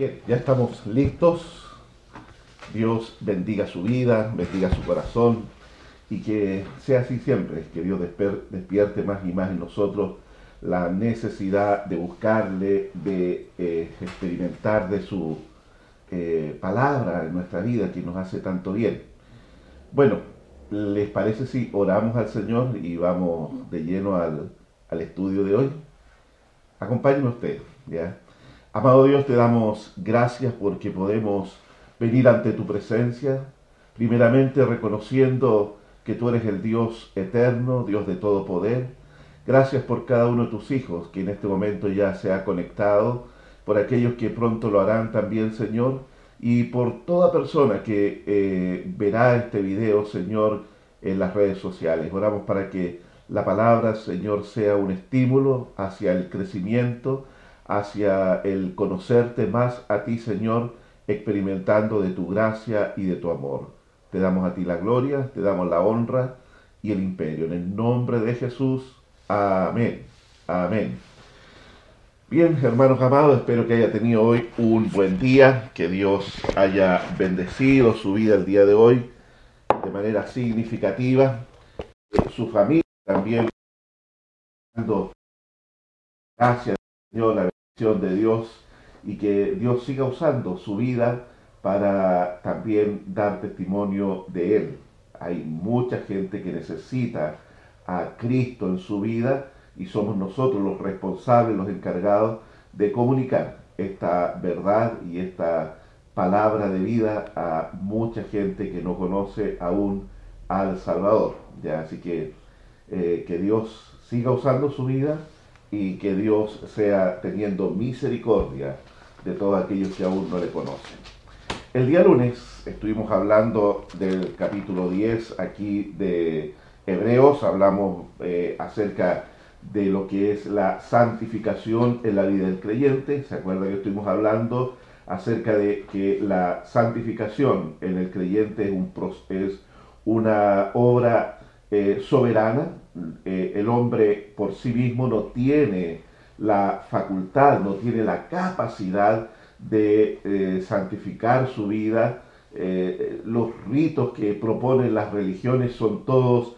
Bien, ya estamos listos. Dios bendiga su vida, bendiga su corazón y que sea así siempre, que Dios despierte más y más en nosotros la necesidad de buscarle, de eh, experimentar de su eh, palabra en nuestra vida que nos hace tanto bien. Bueno, ¿les parece si oramos al Señor y vamos de lleno al, al estudio de hoy? Acompáñenme usted, ¿ya? Amado Dios, te damos gracias porque podemos venir ante tu presencia, primeramente reconociendo que tú eres el Dios eterno, Dios de todo poder. Gracias por cada uno de tus hijos que en este momento ya se ha conectado, por aquellos que pronto lo harán también, Señor, y por toda persona que eh, verá este video, Señor, en las redes sociales. Oramos para que la palabra, Señor, sea un estímulo hacia el crecimiento, hacia el conocerte más a ti, Señor, experimentando de tu gracia y de tu amor. Te damos a ti la gloria, te damos la honra y el imperio. En el nombre de Jesús. Amén. Amén. Bien, hermanos amados, espero que haya tenido hoy un buen día, que Dios haya bendecido su vida el día de hoy de manera significativa, su familia también, gracias Señor, la de Dios y que Dios siga usando su vida para también dar testimonio de Él. Hay mucha gente que necesita a Cristo en su vida y somos nosotros los responsables, los encargados de comunicar esta verdad y esta palabra de vida a mucha gente que no conoce aún al Salvador. ¿ya? Así que eh, que Dios siga usando su vida y que Dios sea teniendo misericordia de todos aquellos que aún no le conocen. El día lunes estuvimos hablando del capítulo 10 aquí de Hebreos, hablamos eh, acerca de lo que es la santificación en la vida del creyente. ¿Se acuerda que estuvimos hablando acerca de que la santificación en el creyente es, un, es una obra eh, soberana? Eh, el hombre por sí mismo no tiene la facultad, no tiene la capacidad de eh, santificar su vida. Eh, los ritos que proponen las religiones son todos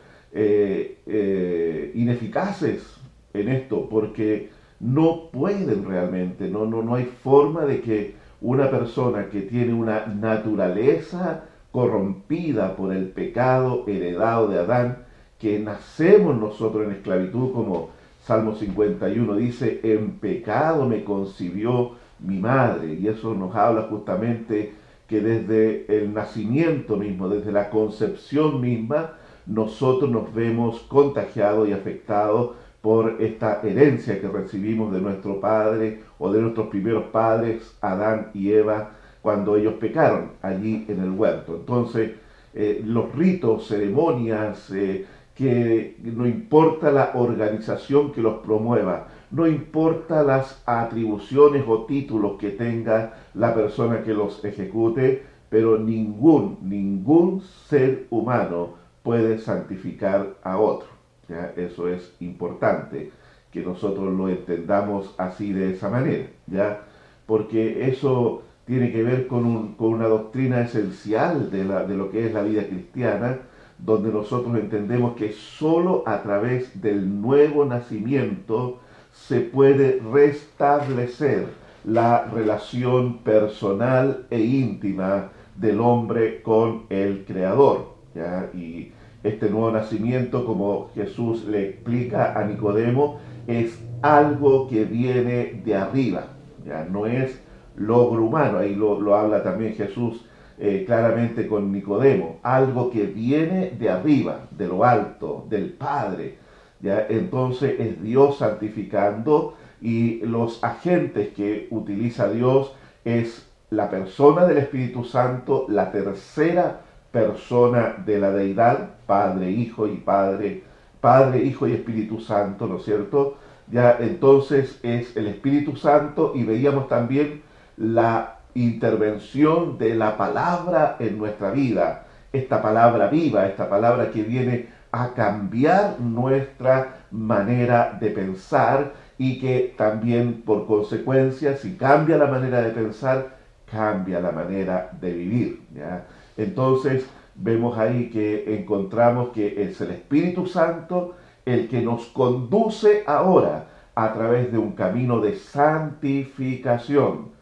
ineficaces en esto, porque no pueden realmente, no, no, no hay forma de que una persona que tiene una naturaleza corrompida por el pecado heredado de Adán, que nacemos nosotros en esclavitud, como Salmo 51 dice, en pecado me concibió mi madre. Y eso nos habla justamente que desde el nacimiento mismo, desde la concepción misma, nosotros nos vemos contagiados y afectados por esta herencia que recibimos de nuestro padre o de nuestros primeros padres, Adán y Eva, cuando ellos pecaron allí en el huerto. Entonces, eh, los ritos, ceremonias, eh, que no importa la organización que los promueva, no importa las atribuciones o títulos que tenga la persona que los ejecute, pero ningún, ningún ser humano puede santificar a otro. Eso es importante, que nosotros lo entendamos así de esa manera, ¿ya? porque eso tiene que ver con, con una doctrina esencial de, la, de lo que es la vida cristiana, donde nosotros entendemos que sólo a través del nuevo nacimiento se puede restablecer la relación personal e íntima del hombre con el Creador. Y este nuevo nacimiento, como Jesús le explica a Nicodemo, es algo que viene de arriba, ¿ya? no es logro humano, ahí lo, lo habla también Jesús eh, claramente con Nicodemo, algo que viene de arriba, de lo alto, del Padre. ¿ya? Entonces es Dios santificando y los agentes que utiliza Dios es la persona del Espíritu Santo, la tercera persona de la deidad, Padre, Hijo y Padre, Padre, Hijo y Espíritu Santo, ¿no es cierto? Ya entonces es el Espíritu Santo y veíamos también la intervención de la palabra en nuestra vida, esta palabra viva, esta palabra que viene a cambiar nuestra manera de pensar y que también por consecuencia, si cambia la manera de pensar, cambia la manera de vivir. Entonces vemos ahí que encontramos que es el Espíritu Santo el que nos conduce ahora a través de un camino de santificación,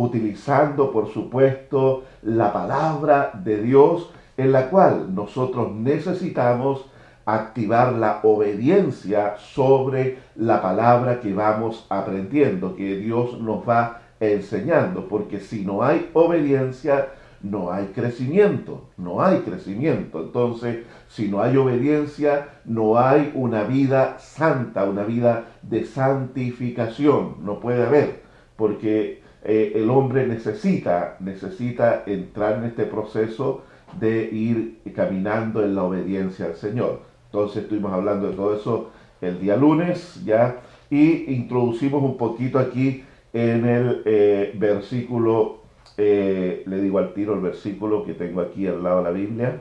utilizando por supuesto la palabra de Dios en la cual nosotros necesitamos activar la obediencia sobre la palabra que vamos aprendiendo, que Dios nos va enseñando, porque si no hay obediencia, no hay crecimiento, no hay crecimiento. Entonces, si no hay obediencia, no hay una vida santa, una vida de santificación, no puede haber, porque eh, el hombre necesita, necesita entrar en este proceso de ir caminando en la obediencia al Señor. Entonces estuvimos hablando de todo eso el día lunes, ya, y introducimos un poquito aquí en el eh, versículo, eh, le digo al tiro el versículo que tengo aquí al lado de la Biblia,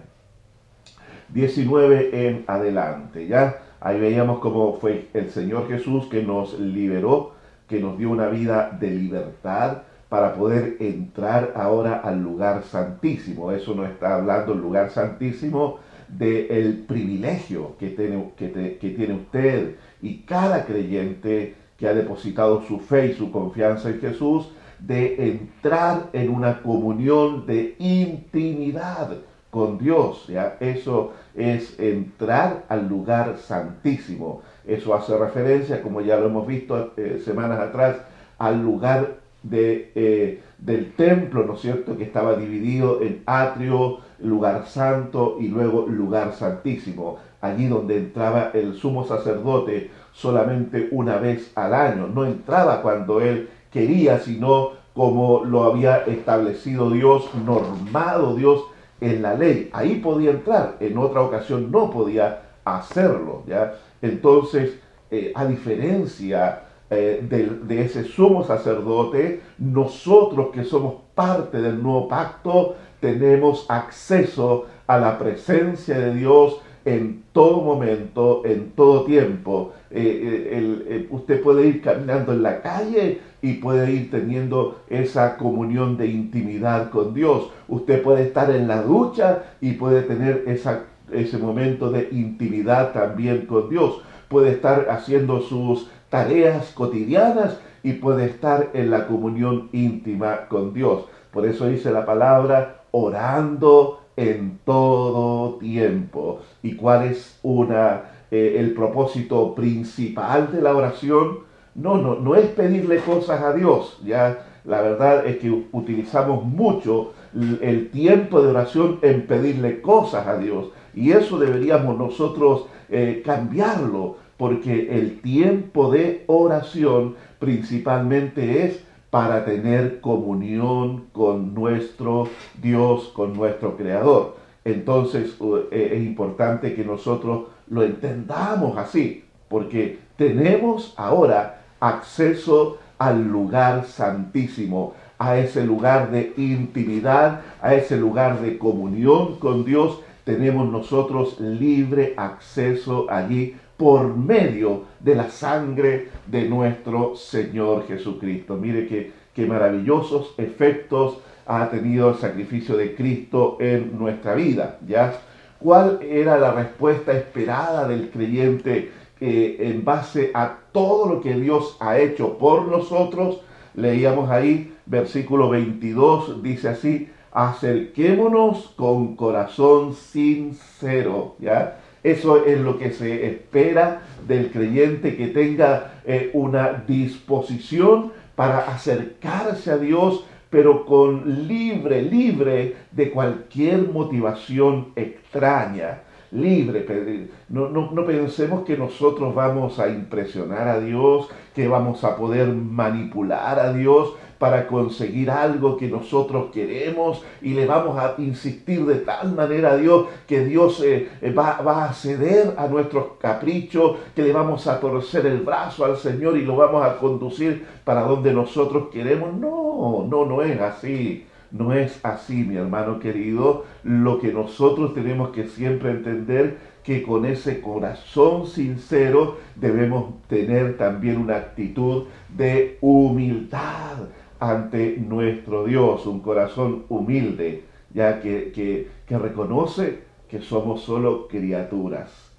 19 en adelante, ya. Ahí veíamos cómo fue el Señor Jesús que nos liberó, que nos dio una vida de libertad para poder entrar ahora al lugar santísimo. Eso no está hablando el lugar santísimo del privilegio que tiene, que, tiene usted y cada creyente que ha depositado su fe y su confianza en Jesús, de entrar en una comunión de intimidad con Dios. ¿ya? Eso es entrar al lugar santísimo. Eso hace referencia, como ya lo hemos visto eh, semanas atrás, al lugar de, eh, del templo, ¿no es cierto?, que estaba dividido en atrio, lugar santo y luego lugar santísimo, allí donde entraba el sumo sacerdote solamente una vez al año, no entraba cuando él quería, sino como lo había establecido Dios, normado Dios en la ley. Ahí podía entrar, en otra ocasión no podía hacerlo. ¿ya? Entonces, eh, a diferencia eh, de, ese sumo sacerdote, nosotros que somos parte del nuevo pacto, tenemos acceso a la presencia de Dios en todo momento, en todo tiempo. Eh, usted puede ir caminando en la calle y puede ir teniendo esa comunión de intimidad con Dios. Usted puede estar en la ducha y puede tener esa, ese momento de intimidad también con Dios. Puede estar haciendo sus tareas cotidianas y puede estar en la comunión íntima con Dios. Por eso dice la palabra orando en todo tiempo. ¿Y cuál es una, eh, el propósito principal de la oración? No, no, no es pedirle cosas a Dios. Ya la verdad es que utilizamos mucho el tiempo de oración en pedirle cosas a Dios. Y eso deberíamos nosotros eh, cambiarlo, porque el tiempo de oración principalmente es para tener comunión con nuestro Dios, con nuestro Creador. Entonces eh, es importante que nosotros lo entendamos así, porque tenemos ahora acceso al lugar santísimo, a ese lugar de intimidad, a ese lugar de comunión con Dios. Tenemos nosotros libre acceso allí por medio de la sangre de nuestro Señor Jesucristo. Mire qué, qué maravillosos efectos ha tenido el sacrificio de Cristo en nuestra vida. ¿ya? ¿Cuál era la respuesta esperada del creyente en base a todo lo que Dios ha hecho por nosotros, leíamos ahí, versículo 22, dice así, acerquémonos con corazón sincero, ¿ya? Eso es lo que se espera del creyente que tenga eh, una disposición para acercarse a Dios, pero con libre, libre de cualquier motivación extraña libre. No, no, no, pensemos que nosotros vamos a impresionar a Dios, que vamos a poder manipular a Dios para conseguir algo que nosotros queremos y le vamos a insistir de tal manera a Dios que Dios eh, eh, va, va, a ceder a nuestros caprichos, que le vamos a torcer el brazo al Señor y lo vamos a conducir para donde nosotros queremos. No, no, no es así. No es así, mi hermano querido. Lo que nosotros tenemos que siempre entender que con ese corazón sincero debemos tener también una actitud de humildad ante nuestro Dios, un corazón humilde, ya que, que, reconoce que somos solo criaturas,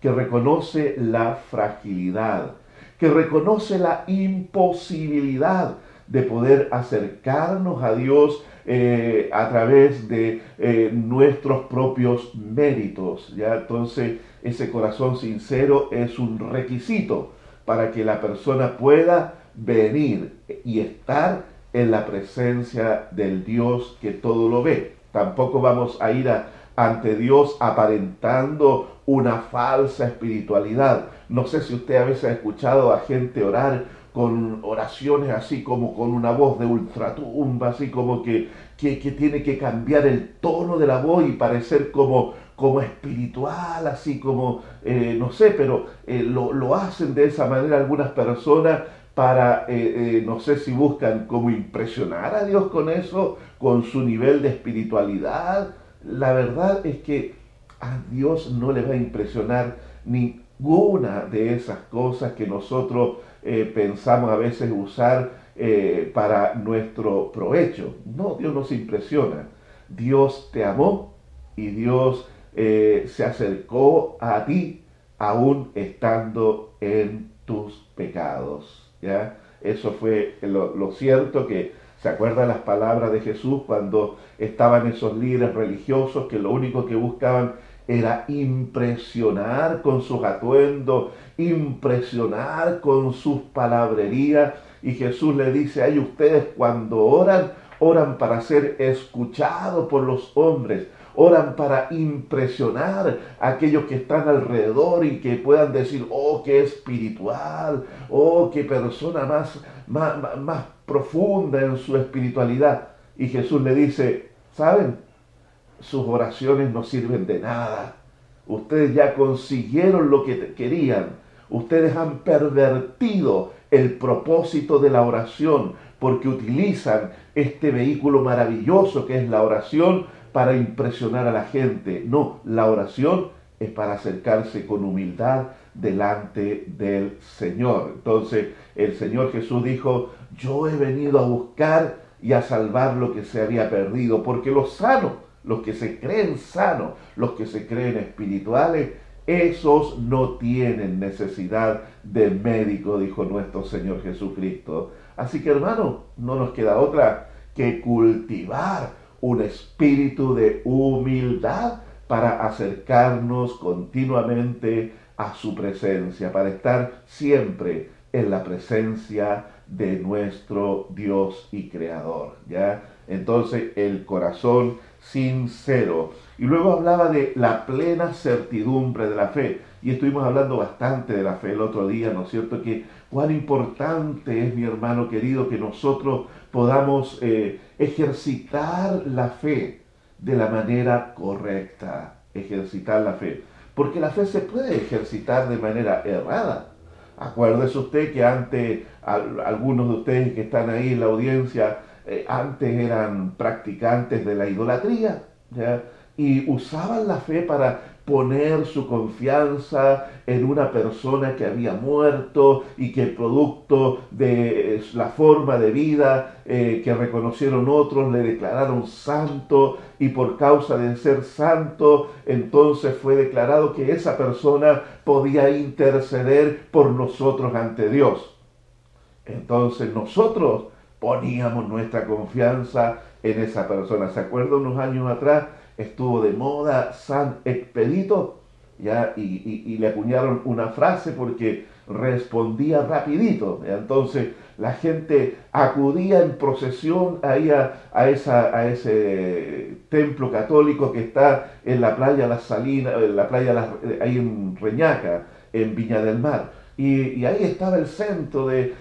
que reconoce la fragilidad, que reconoce la imposibilidad de poder acercarnos a Dios eh, a través de eh, nuestros propios méritos. ¿ya? Entonces, ese corazón sincero es un requisito para que la persona pueda venir y estar en la presencia del Dios que todo lo ve. Tampoco vamos a ir ante Dios aparentando una falsa espiritualidad. No sé si usted a veces ha escuchado a gente orar con oraciones así como con una voz de ultratumba, así como que, que, tiene que cambiar el tono de la voz y parecer como, como espiritual, así como, eh, no sé, pero eh, lo, hacen de esa manera algunas personas para, eh, no sé si buscan como impresionar a Dios con eso, con su nivel de espiritualidad. La verdad es que a Dios no le va a impresionar ninguna de esas cosas que nosotros eh, pensamos a veces usar eh, para nuestro provecho. No, Dios nos impresiona. Dios te amó y Dios eh, se acercó a ti aún estando en tus pecados. Eso fue lo, lo cierto que ¿Se acuerdan las palabras de Jesús cuando estaban esos líderes religiosos que lo único que buscaban era impresionar con sus atuendos, impresionar con sus palabrerías. Y Jesús le dice, ay, ustedes cuando oran, oran para ser escuchados por los hombres, oran para impresionar a aquellos que están alrededor y que puedan decir, oh, qué espiritual, oh, qué persona más, más, más profunda en su espiritualidad. Y Jesús le dice, ¿saben? sus oraciones no sirven de nada. Ustedes ya consiguieron lo que querían. Ustedes han pervertido el propósito de la oración porque utilizan este vehículo maravilloso que es la oración para impresionar a la gente. No, la oración es para acercarse con humildad delante del Señor. Entonces el Señor Jesús dijo, yo he venido a buscar y a salvar lo que se había perdido, porque los sanos los que se creen sanos, los que se creen espirituales, esos no tienen necesidad de médico, dijo nuestro Señor Jesucristo. Así que hermano, no nos queda otra que cultivar un espíritu de humildad para acercarnos continuamente a su presencia, para estar siempre en la presencia de nuestro Dios y Creador. ¿ya? Entonces el corazón sincero. Y luego hablaba de la plena certidumbre de la fe. Y estuvimos hablando bastante de la fe el otro día, ¿no es cierto? Que cuán importante es, mi hermano querido, que nosotros podamos eh, ejercitar la fe de la manera correcta. Ejercitar la fe. Porque la fe se puede ejercitar de manera errada. Acuérdese usted que antes algunos de ustedes que están ahí en la audiencia eh, antes eran practicantes de la idolatría y usaban la fe para poner su confianza en una persona que había muerto y que producto de la forma de vida eh, que reconocieron otros le declararon santo y por causa de ser santo entonces fue declarado que esa persona podía interceder por nosotros ante Dios. Entonces nosotros poníamos nuestra confianza en esa persona. ¿Se acuerda unos años atrás? Estuvo de moda San Expedito, ¿ya? Y, le acuñaron una frase porque respondía rapidito. Entonces la gente acudía en procesión ahí a, esa, a ese templo católico que está en la playa Las Salinas, en la playa ahí en Reñaca, en Viña del Mar. Y, ahí estaba el centro de,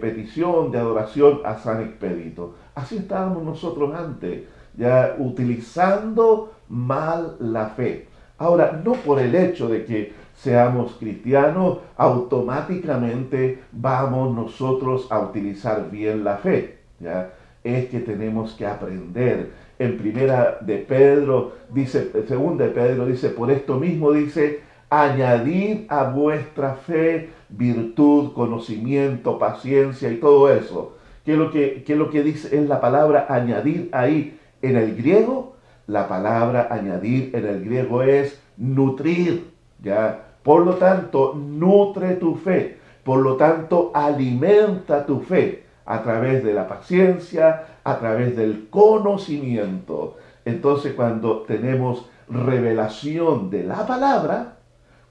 petición, de adoración a San Expedito. Así estábamos nosotros antes, ya utilizando mal la fe. Ahora, no por el hecho de que seamos cristianos, automáticamente vamos nosotros a utilizar bien la fe. ¿ya? es que tenemos que aprender. En primera de Pedro dice, segunda de Pedro dice, por esto mismo dice, añadid a vuestra fe virtud, conocimiento, paciencia y todo eso. ¿Qué es lo que, qué es lo que dice? Es la palabra añadir ahí en el griego. La palabra añadir en el griego es nutrir, ¿ya? Por lo tanto, nutre tu fe. Por lo tanto, alimenta tu fe a través de la paciencia, a través del conocimiento. Entonces, cuando tenemos revelación de la palabra,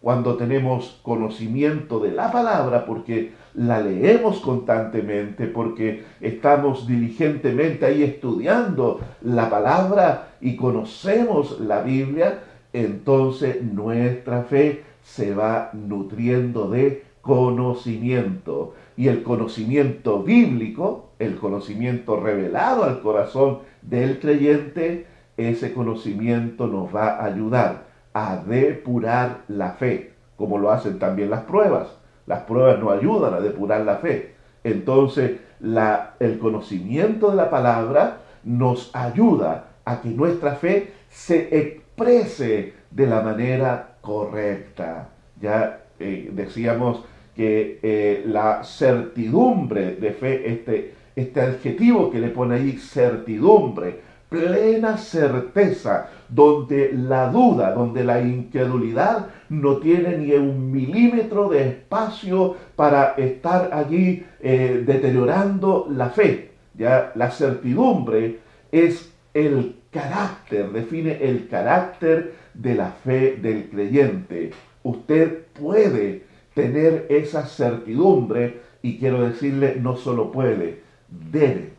cuando tenemos conocimiento de la palabra, porque la leemos constantemente, porque estamos diligentemente ahí estudiando la palabra y conocemos la Biblia, entonces nuestra fe se va nutriendo de conocimiento. Y el conocimiento bíblico, el conocimiento revelado al corazón del creyente, ese conocimiento nos va a ayudar a depurar la fe, como lo hacen también las pruebas. Las pruebas nos ayudan a depurar la fe. Entonces, la, el conocimiento de la palabra nos ayuda a que nuestra fe se exprese de la manera correcta. Ya eh, decíamos que eh, la certidumbre de fe, este, este adjetivo que le pone ahí, certidumbre, plena certeza, donde la duda, donde la incredulidad no tiene ni un milímetro de espacio para estar allí eh, deteriorando la fe. Ya la certidumbre es el carácter, define el carácter de la fe del creyente. Usted puede tener esa certidumbre y quiero decirle, no solo puede, debe.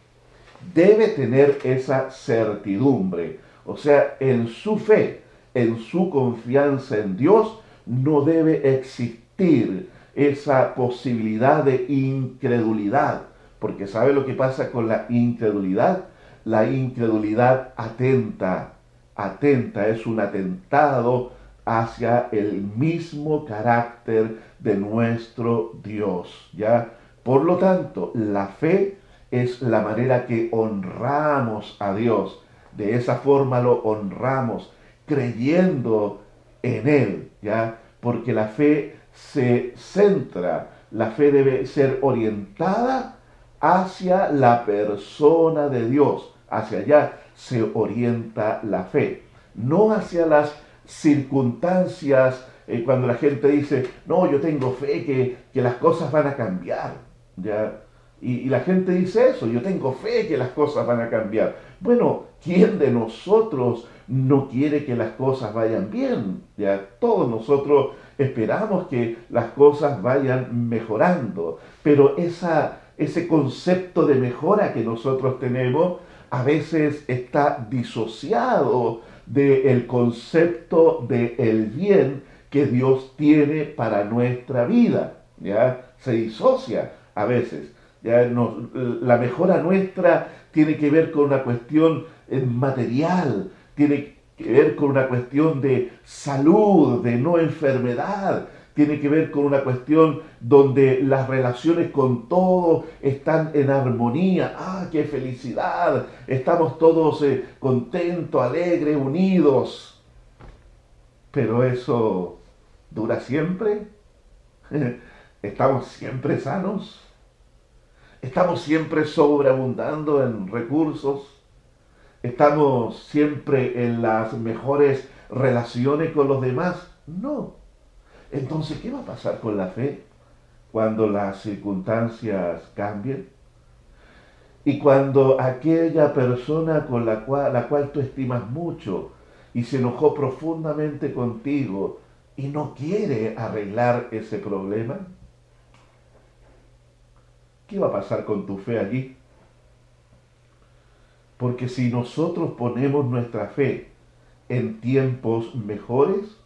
Debe tener esa certidumbre. O sea, en su fe, en su confianza en Dios, no debe existir esa posibilidad de incredulidad. Porque ¿sabe lo que pasa con la incredulidad? La incredulidad atenta, atenta, es un atentado hacia el mismo carácter de nuestro Dios, ¿ya? Por lo tanto, la fe es la manera que honramos a Dios. De esa forma lo honramos, creyendo en Él, ¿ya? Porque la fe se centra, la fe debe ser orientada hacia la persona de Dios, hacia allá se orienta la fe, no hacia las circunstancias, eh, cuando la gente dice, no, yo tengo fe que, que las cosas van a cambiar, ¿ya? Y, la gente dice eso, yo tengo fe que las cosas van a cambiar. Bueno, ¿quién de nosotros no quiere que las cosas vayan bien? Ya todos nosotros esperamos que las cosas vayan mejorando, pero esa, ese concepto de mejora que nosotros tenemos a veces está disociado del concepto del el bien que Dios tiene para nuestra vida. ¿ya? Se disocia a veces. La mejora nuestra tiene que ver con una cuestión eh, material, tiene que ver con una cuestión de salud, de no enfermedad, tiene que ver con una cuestión donde las relaciones con todo están en armonía. ¡Ah, qué felicidad! Estamos todos eh, contentos, alegres, unidos. Pero eso dura siempre. ¿Estamos siempre sanos? ¿Estamos siempre sobreabundando en recursos? ¿Estamos siempre en las mejores relaciones con los demás? No. Entonces, ¿qué va a pasar con la fe cuando las circunstancias cambien? Y cuando aquella persona con la cual, tú estimas mucho y se enojó profundamente contigo y no quiere arreglar ese problema, ¿qué va a pasar con tu fe allí? Porque si nosotros ponemos nuestra fe en tiempos mejores,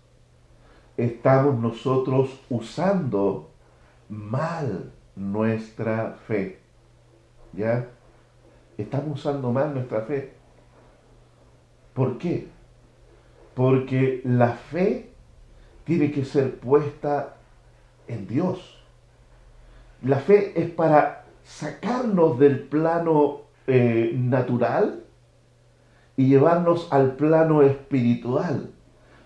estamos nosotros usando mal nuestra fe. ¿Ya? Estamos usando mal nuestra fe. ¿Por qué? Porque la fe tiene que ser puesta en Dios. La fe es para sacarnos del plano eh, natural y llevarnos al plano espiritual,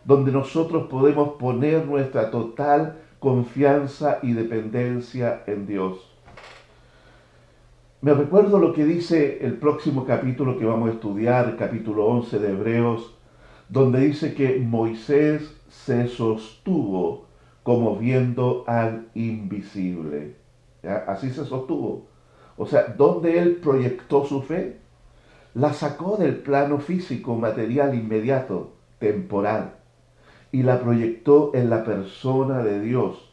donde nosotros podemos poner nuestra total confianza y dependencia en Dios. Me recuerdo lo que dice el próximo capítulo que vamos a estudiar, capítulo 11 de Hebreos, donde dice que Moisés se sostuvo como viendo al invisible. Así se sostuvo. O sea, donde él proyectó su fe, la sacó del plano físico, material inmediato, temporal, y la proyectó en la persona de Dios.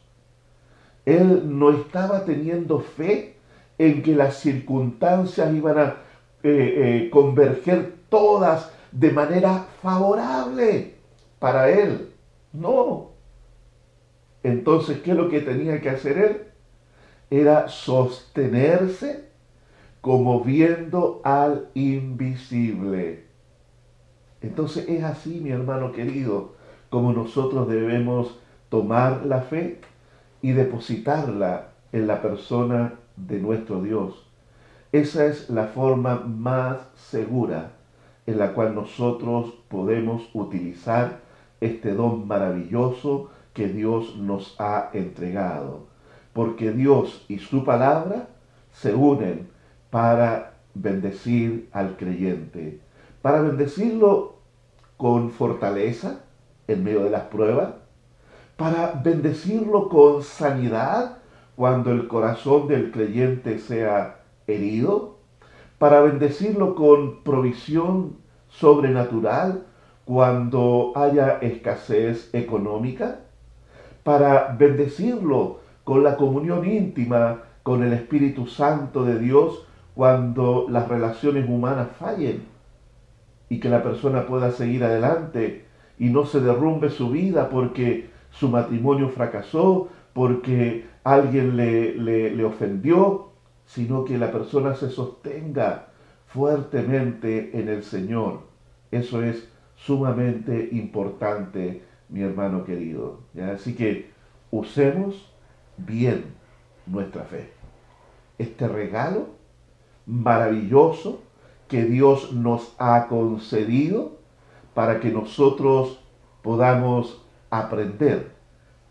Él no estaba teniendo fe en que las circunstancias iban a eh, eh, converger todas de manera favorable para él. No. Entonces, ¿qué es lo que tenía que hacer él? Era sostenerse como viendo al invisible. Entonces es así, mi hermano querido, como nosotros debemos tomar la fe y depositarla en la persona de nuestro Dios. Esa es la forma más segura en la cual nosotros podemos utilizar este don maravilloso que Dios nos ha entregado. Porque Dios y su palabra se unen para bendecir al creyente, para bendecirlo con fortaleza en medio de las pruebas, para bendecirlo con sanidad cuando el corazón del creyente sea herido, para bendecirlo con provisión sobrenatural cuando haya escasez económica, para bendecirlo con la comunión íntima con el Espíritu Santo de Dios cuando las relaciones humanas fallen y que la persona pueda seguir adelante y no se derrumbe su vida porque su matrimonio fracasó, porque alguien le, le, ofendió, sino que la persona se sostenga fuertemente en el Señor. Eso es sumamente importante, mi hermano querido. Así que usemos bien nuestra fe. Este regalo maravilloso que Dios nos ha concedido para que nosotros podamos aprender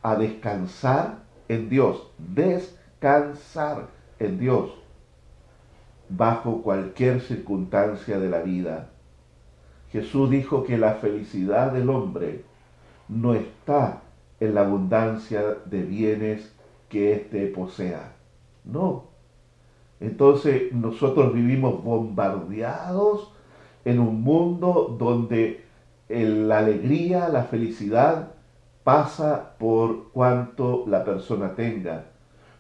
a descansar en Dios, descansar en Dios bajo cualquier circunstancia de la vida. Jesús dijo que la felicidad del hombre no está en la abundancia de bienes que éste posea. No. Entonces nosotros vivimos bombardeados en un mundo donde la alegría, la felicidad pasa por cuanto la persona tenga,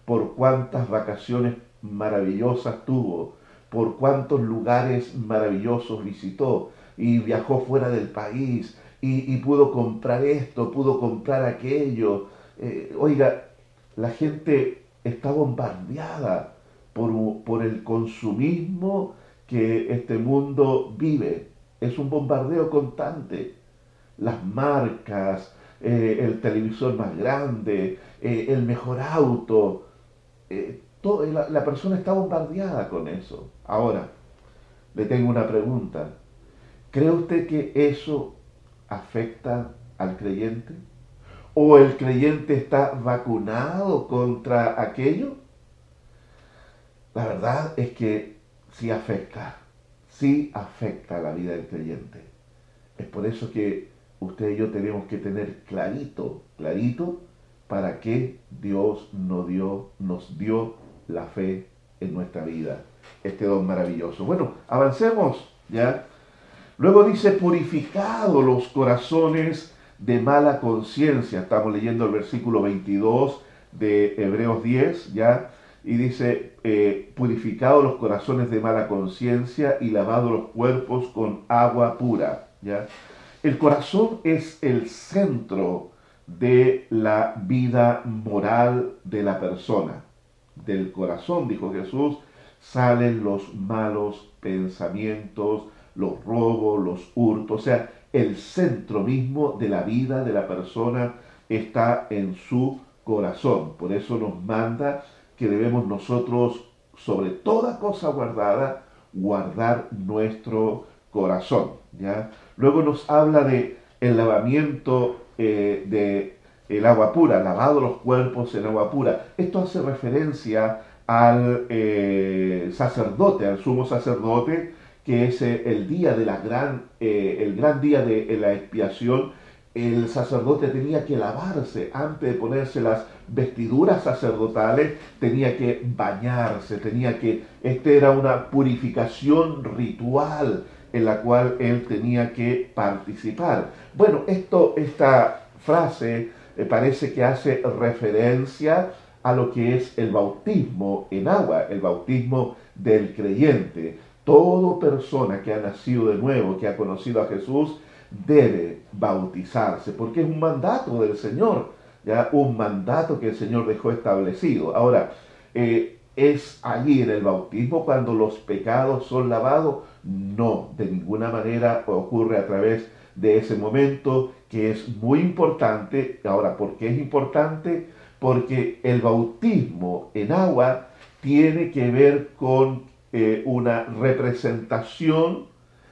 por cuántas vacaciones maravillosas tuvo, por cuántos lugares maravillosos visitó y viajó fuera del país y, pudo comprar esto, pudo comprar aquello. Eh, oiga, la gente está bombardeada por, por el consumismo que este mundo vive. Es un bombardeo constante. Las marcas, eh, el televisor más grande, eh, el mejor auto. Eh, la, la persona está bombardeada con eso. Ahora, le tengo una pregunta. ¿Cree usted que eso afecta al creyente? ¿O el creyente está vacunado contra aquello? La verdad es que sí afecta, sí afecta la vida del creyente. Es por eso que usted y yo tenemos que tener clarito, clarito, para qué Dios nos dio, nos dio la fe en nuestra vida. Este don maravilloso. Bueno, avancemos ya. Luego dice, purificado los corazones de mala conciencia. Estamos leyendo el versículo 22 de Hebreos 10, ya. Y dice, eh, los corazones de mala conciencia y lavado los cuerpos con agua pura, ya. El corazón es el centro de la vida moral de la persona. Del corazón, dijo Jesús, salen los malos pensamientos, los robos, los hurtos. O sea, el centro mismo de la vida de la persona está en su corazón. Por eso nos manda que debemos nosotros, sobre toda cosa guardada, guardar nuestro corazón. ¿ya? Luego nos habla de el lavamiento eh, de el agua pura, lavado los cuerpos en agua pura. Esto hace referencia al eh, sacerdote, al sumo sacerdote, que es eh, el día de la gran, el gran día de la expiación. El sacerdote tenía que lavarse antes de ponerse las vestiduras sacerdotales, tenía que bañarse, tenía que, este era una purificación ritual en la cual él tenía que participar. Bueno, esto, esta frase eh, parece que hace referencia a lo que es el bautismo en agua, el bautismo del creyente. Toda persona que ha nacido de nuevo, que ha conocido a Jesús, debe bautizarse, porque es un mandato del Señor, ya un mandato que el Señor dejó establecido. Ahora, eh, ¿es allí en el bautismo cuando los pecados son lavados? No, de ninguna manera ocurre a través de ese momento que es muy importante. Ahora, ¿por qué es importante? Porque el bautismo en agua tiene que ver con eh, una representación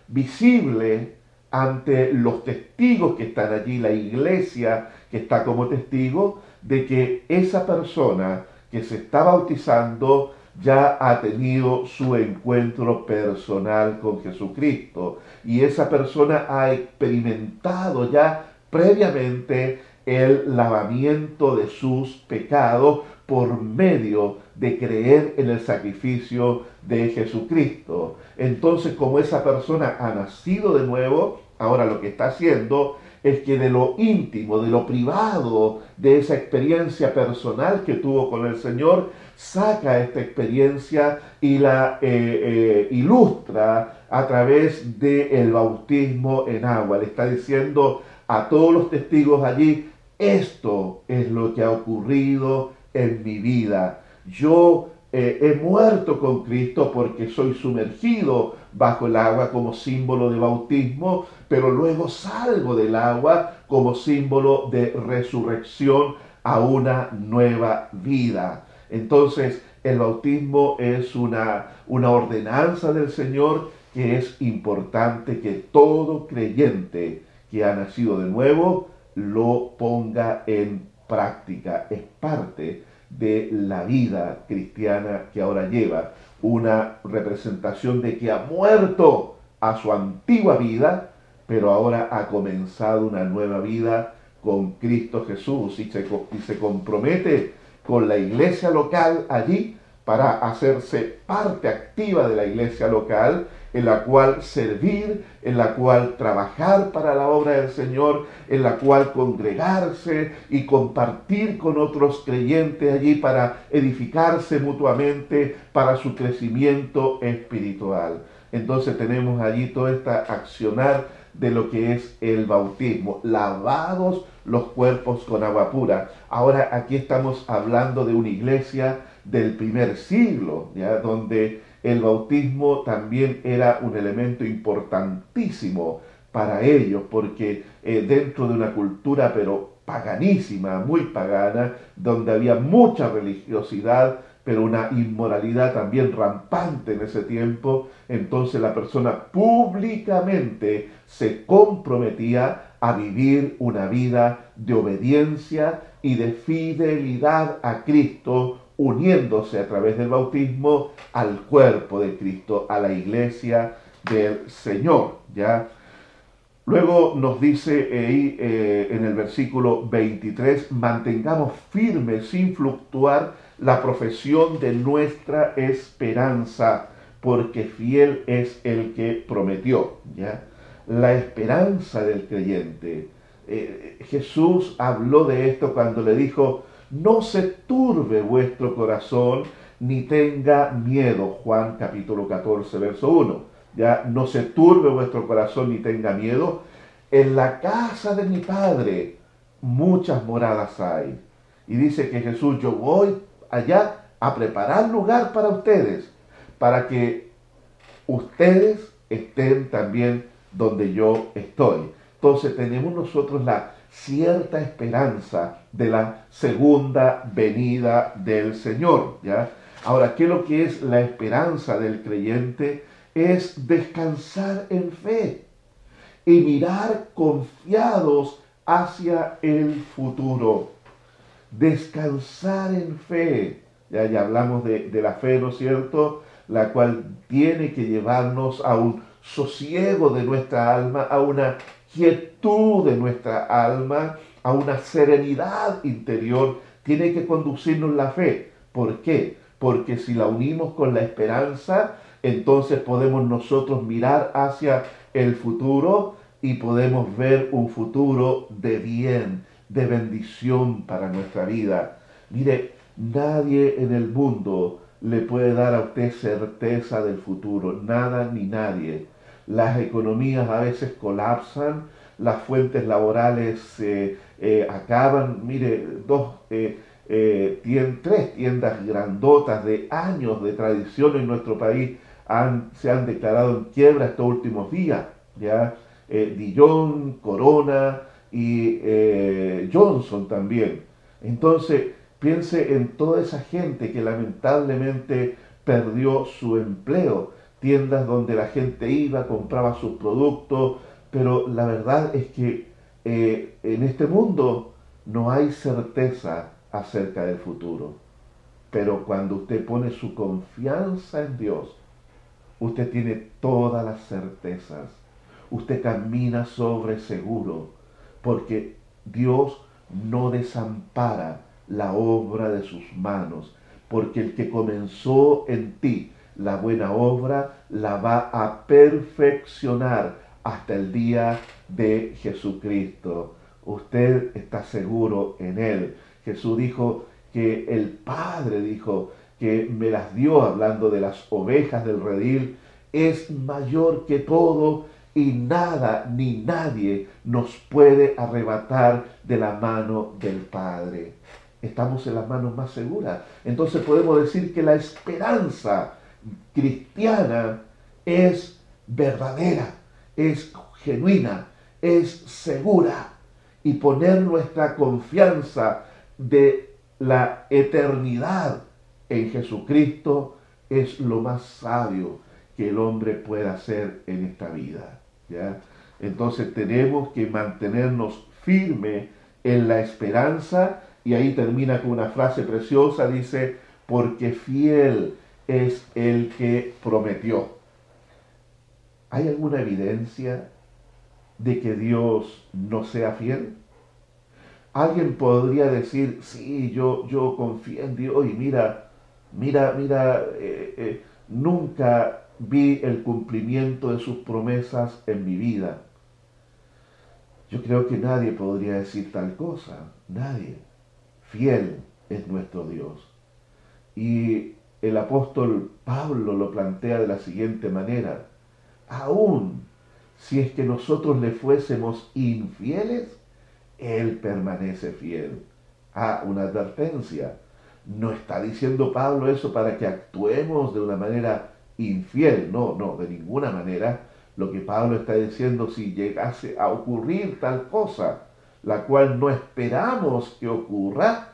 visible ante los testigos que están allí, la iglesia que está como testigo, de que esa persona que se está bautizando ya ha tenido su encuentro personal con Jesucristo. Y esa persona ha experimentado ya previamente el lavamiento de sus pecados por medio de creer en el sacrificio de Jesucristo. Entonces, como esa persona ha nacido de nuevo, ahora lo que está haciendo es que de lo íntimo, de lo privado, de esa experiencia personal que tuvo con el Señor, saca esta experiencia y la eh, eh, ilustra a través del bautismo en agua. Le está diciendo a todos los testigos allí, esto es lo que ha ocurrido en mi vida. Yo eh, he muerto con Cristo porque soy sumergido bajo el agua como símbolo de bautismo, pero luego salgo del agua como símbolo de resurrección a una nueva vida. Entonces, el bautismo es una, una ordenanza del Señor que es importante que todo creyente que ha nacido de nuevo lo ponga en práctica. Es parte de la vida cristiana que ahora lleva, una representación de que ha muerto a su antigua vida, pero ahora ha comenzado una nueva vida con Cristo Jesús y se, y se compromete con la iglesia local allí para hacerse parte activa de la iglesia local, en la cual servir, en la cual trabajar para la obra del Señor, en la cual congregarse y compartir con otros creyentes allí para edificarse mutuamente para su crecimiento espiritual. Entonces tenemos allí toda esta accionar de lo que es el bautismo, lavados los cuerpos con agua pura. Ahora aquí estamos hablando de una iglesia del primer siglo, ¿ya? donde el bautismo también era un elemento importantísimo para ellos, porque eh, dentro de una cultura pero paganísima, muy pagana, donde había mucha religiosidad, pero una inmoralidad también rampante en ese tiempo, entonces la persona públicamente se comprometía a vivir una vida de obediencia y de fidelidad a Cristo, uniéndose a través del bautismo al cuerpo de Cristo, a la iglesia del Señor. ¿ya? Luego nos dice ahí eh, en el versículo 23, mantengamos firme sin fluctuar la profesión de nuestra esperanza, porque fiel es el que prometió. ¿ya? La esperanza del creyente. Eh, Jesús habló de esto cuando le dijo, no se turbe vuestro corazón ni tenga miedo. Juan capítulo 14, verso 1. Ya no se turbe vuestro corazón ni tenga miedo. En la casa de mi Padre muchas moradas hay. Y dice que Jesús, yo voy allá a preparar lugar para ustedes, para que ustedes estén también donde yo estoy. Entonces tenemos nosotros la cierta esperanza de la segunda venida del Señor, ¿ya? Ahora, ¿qué es lo que es la esperanza del creyente? es descansar en fe y mirar confiados hacia el futuro. Descansar en fe. Ya, ya hablamos de, de la fe, ¿no es cierto? La cual tiene que llevarnos a un sosiego de nuestra alma, a una quietud de nuestra alma, a una serenidad interior, tiene que conducirnos la fe. ¿Por qué? Porque si la unimos con la esperanza, entonces podemos nosotros mirar hacia el futuro y podemos ver un futuro de bien, de bendición para nuestra vida. Mire, nadie en el mundo le puede dar a usted certeza del futuro, nada ni nadie. Las economías a veces colapsan, las fuentes laborales se eh, acaban. Mire, dos, eh, eh, tres tiendas grandotas de años de tradición en nuestro país han, se han declarado en quiebra estos últimos días. ¿ya? Dillon, Corona y Johnson también. Entonces, piense en toda esa gente que lamentablemente perdió su empleo, tiendas donde la gente iba, compraba sus productos, pero la verdad es que eh, en este mundo no hay certeza acerca del futuro. Pero cuando usted pone su confianza en Dios, usted tiene todas las certezas. Usted camina sobre seguro, porque Dios no desampara la obra de sus manos, porque el que comenzó en ti la buena obra la va a perfeccionar hasta el día de Jesucristo. Usted está seguro en Él. Jesús dijo que el Padre dijo que me las dio, hablando de las ovejas del redil, es mayor que todo y nada ni nadie nos puede arrebatar de la mano del Padre. Estamos en las manos más seguras. Entonces podemos decir que la esperanza cristiana es verdadera es genuina, es segura y poner nuestra confianza de la eternidad en Jesucristo es lo más sabio que el hombre puede hacer en esta vida. ¿ya? Entonces tenemos que mantenernos firmes en la esperanza y ahí termina con una frase preciosa, dice, porque fiel es el que prometió. ¿Hay alguna evidencia de que Dios no sea fiel? Alguien podría decir, sí, yo, yo confío en Dios y mira, mira, mira, eh, eh, nunca vi el cumplimiento de sus promesas en mi vida. Yo creo que nadie podría decir tal cosa, nadie. Fiel es nuestro Dios. Y el apóstol Pablo lo plantea de la siguiente manera aún si es que nosotros le fuésemos infieles, Él permanece fiel. Ah, una advertencia. No está diciendo Pablo eso para que actuemos de una manera infiel, no, no, de ninguna manera. Lo que Pablo está diciendo, si llegase a ocurrir tal cosa, la cual no esperamos que ocurra,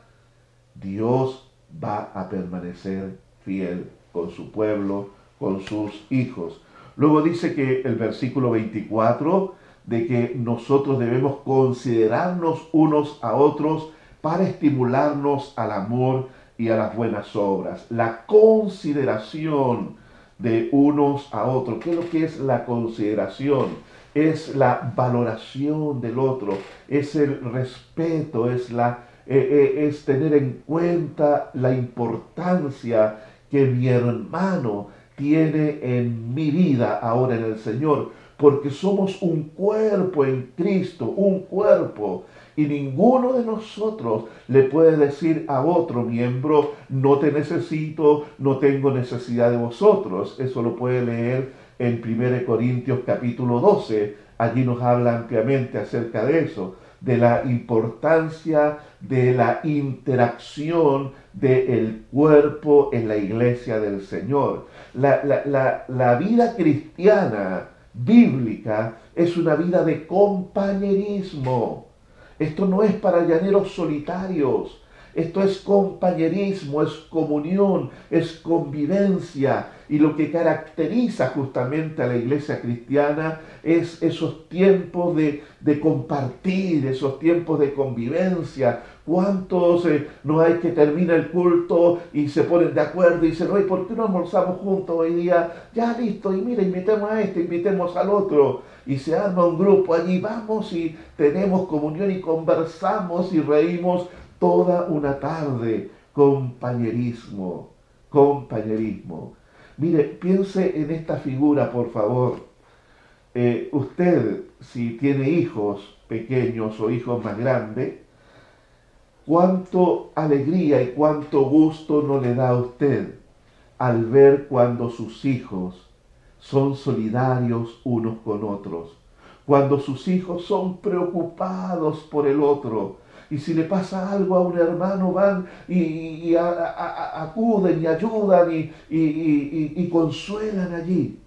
Dios va a permanecer fiel con su pueblo, con sus hijos. Luego dice que el versículo 24, de que nosotros debemos considerarnos unos a otros para estimularnos al amor y a las buenas obras. La consideración de unos a otros. ¿Qué es lo que es la consideración? Es la valoración del otro, es el respeto, es, la, eh, eh, es tener en cuenta la importancia que mi hermano tiene en mi vida ahora en el Señor, porque somos un cuerpo en Cristo, un cuerpo. Y ninguno de nosotros le puede decir a otro miembro, no te necesito, no tengo necesidad de vosotros. Eso lo puede leer en 1 Corintios capítulo 12. Allí nos habla ampliamente acerca de eso de la importancia de la interacción del cuerpo en la iglesia del Señor. La, la, vida cristiana bíblica es una vida de compañerismo. Esto no es para llaneros solitarios. Esto es compañerismo, es comunión, es convivencia, y lo que caracteriza justamente a la iglesia cristiana es esos tiempos de, compartir, esos tiempos de convivencia. ¿Cuántos eh, no hay que termina el culto y se ponen de acuerdo y dicen, oye, ¿por qué no almorzamos juntos hoy día? Ya listo, y mira, invitemos a este, invitemos al otro. Y se arma un grupo allí, vamos y tenemos comunión y conversamos y reímos toda una tarde. Compañerismo, compañerismo. Mire, piense en esta figura, por favor. Eh, usted, si tiene hijos pequeños o hijos más grandes, cuánto alegría y cuánto gusto no le da a usted al ver cuando sus hijos son solidarios unos con otros, cuando sus hijos son preocupados por el otro, y si le pasa algo a un hermano van y, acuden y ayudan y, consuelan allí.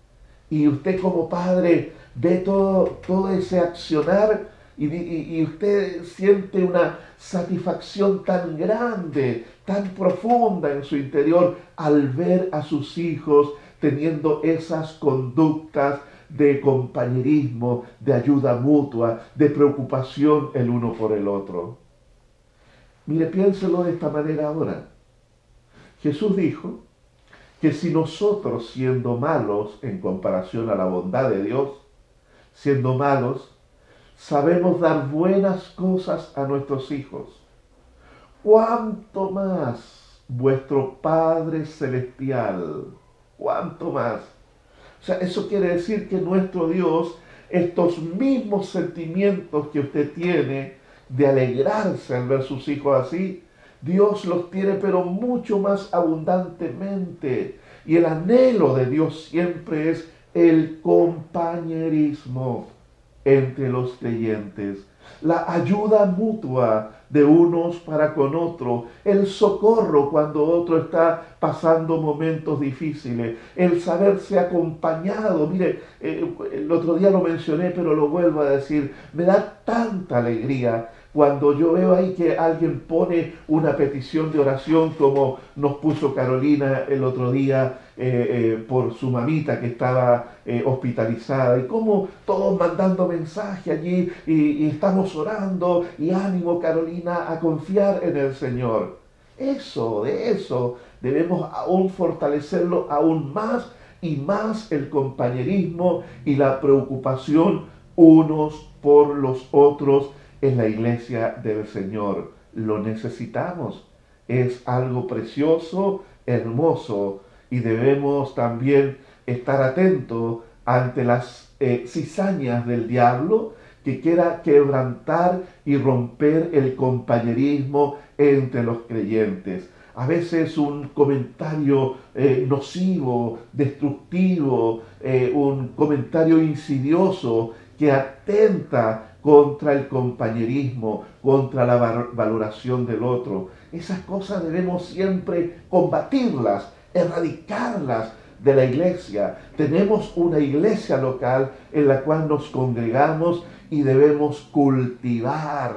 Y usted como padre ve todo, todo ese accionar y, usted siente una satisfacción tan grande, tan profunda en su interior al ver a sus hijos teniendo esas conductas de compañerismo, de ayuda mutua, de preocupación el uno por el otro. Mire, piénselo de esta manera ahora. Jesús dijo que si nosotros, siendo malos en comparación a la bondad de Dios, siendo malos, sabemos dar buenas cosas a nuestros hijos, ¿cuánto más vuestro Padre Celestial? ¿Cuánto más? O sea, eso quiere decir que nuestro Dios, estos mismos sentimientos que usted tiene, de alegrarse al ver sus hijos así, Dios los tiene pero mucho más abundantemente. Y el anhelo de Dios siempre es el compañerismo entre los creyentes, la ayuda mutua de unos para con otros, el socorro cuando otro está pasando momentos difíciles, el saberse acompañado. Mire, eh, el otro día lo mencioné, pero lo vuelvo a decir, me da tanta alegría cuando yo veo ahí que alguien pone una petición de oración como nos puso Carolina el otro día eh, eh, por su mamita que estaba eh, hospitalizada y como todos mandando mensaje allí y, y estamos orando y ánimo Carolina a confiar en el Señor. Eso, de eso debemos aún fortalecerlo aún más y más el compañerismo y la preocupación unos por los otros en la iglesia del Señor. Lo necesitamos. Es algo precioso, hermoso y debemos también estar atentos ante las eh, cizañas del diablo que quiera quebrantar y romper el compañerismo entre los creyentes. A veces un comentario eh, nocivo, destructivo, eh, un comentario insidioso que atenta contra el compañerismo, contra la valoración del otro. Esas cosas debemos siempre combatirlas, erradicarlas de la iglesia. Tenemos una iglesia local en la cual nos congregamos y debemos cultivar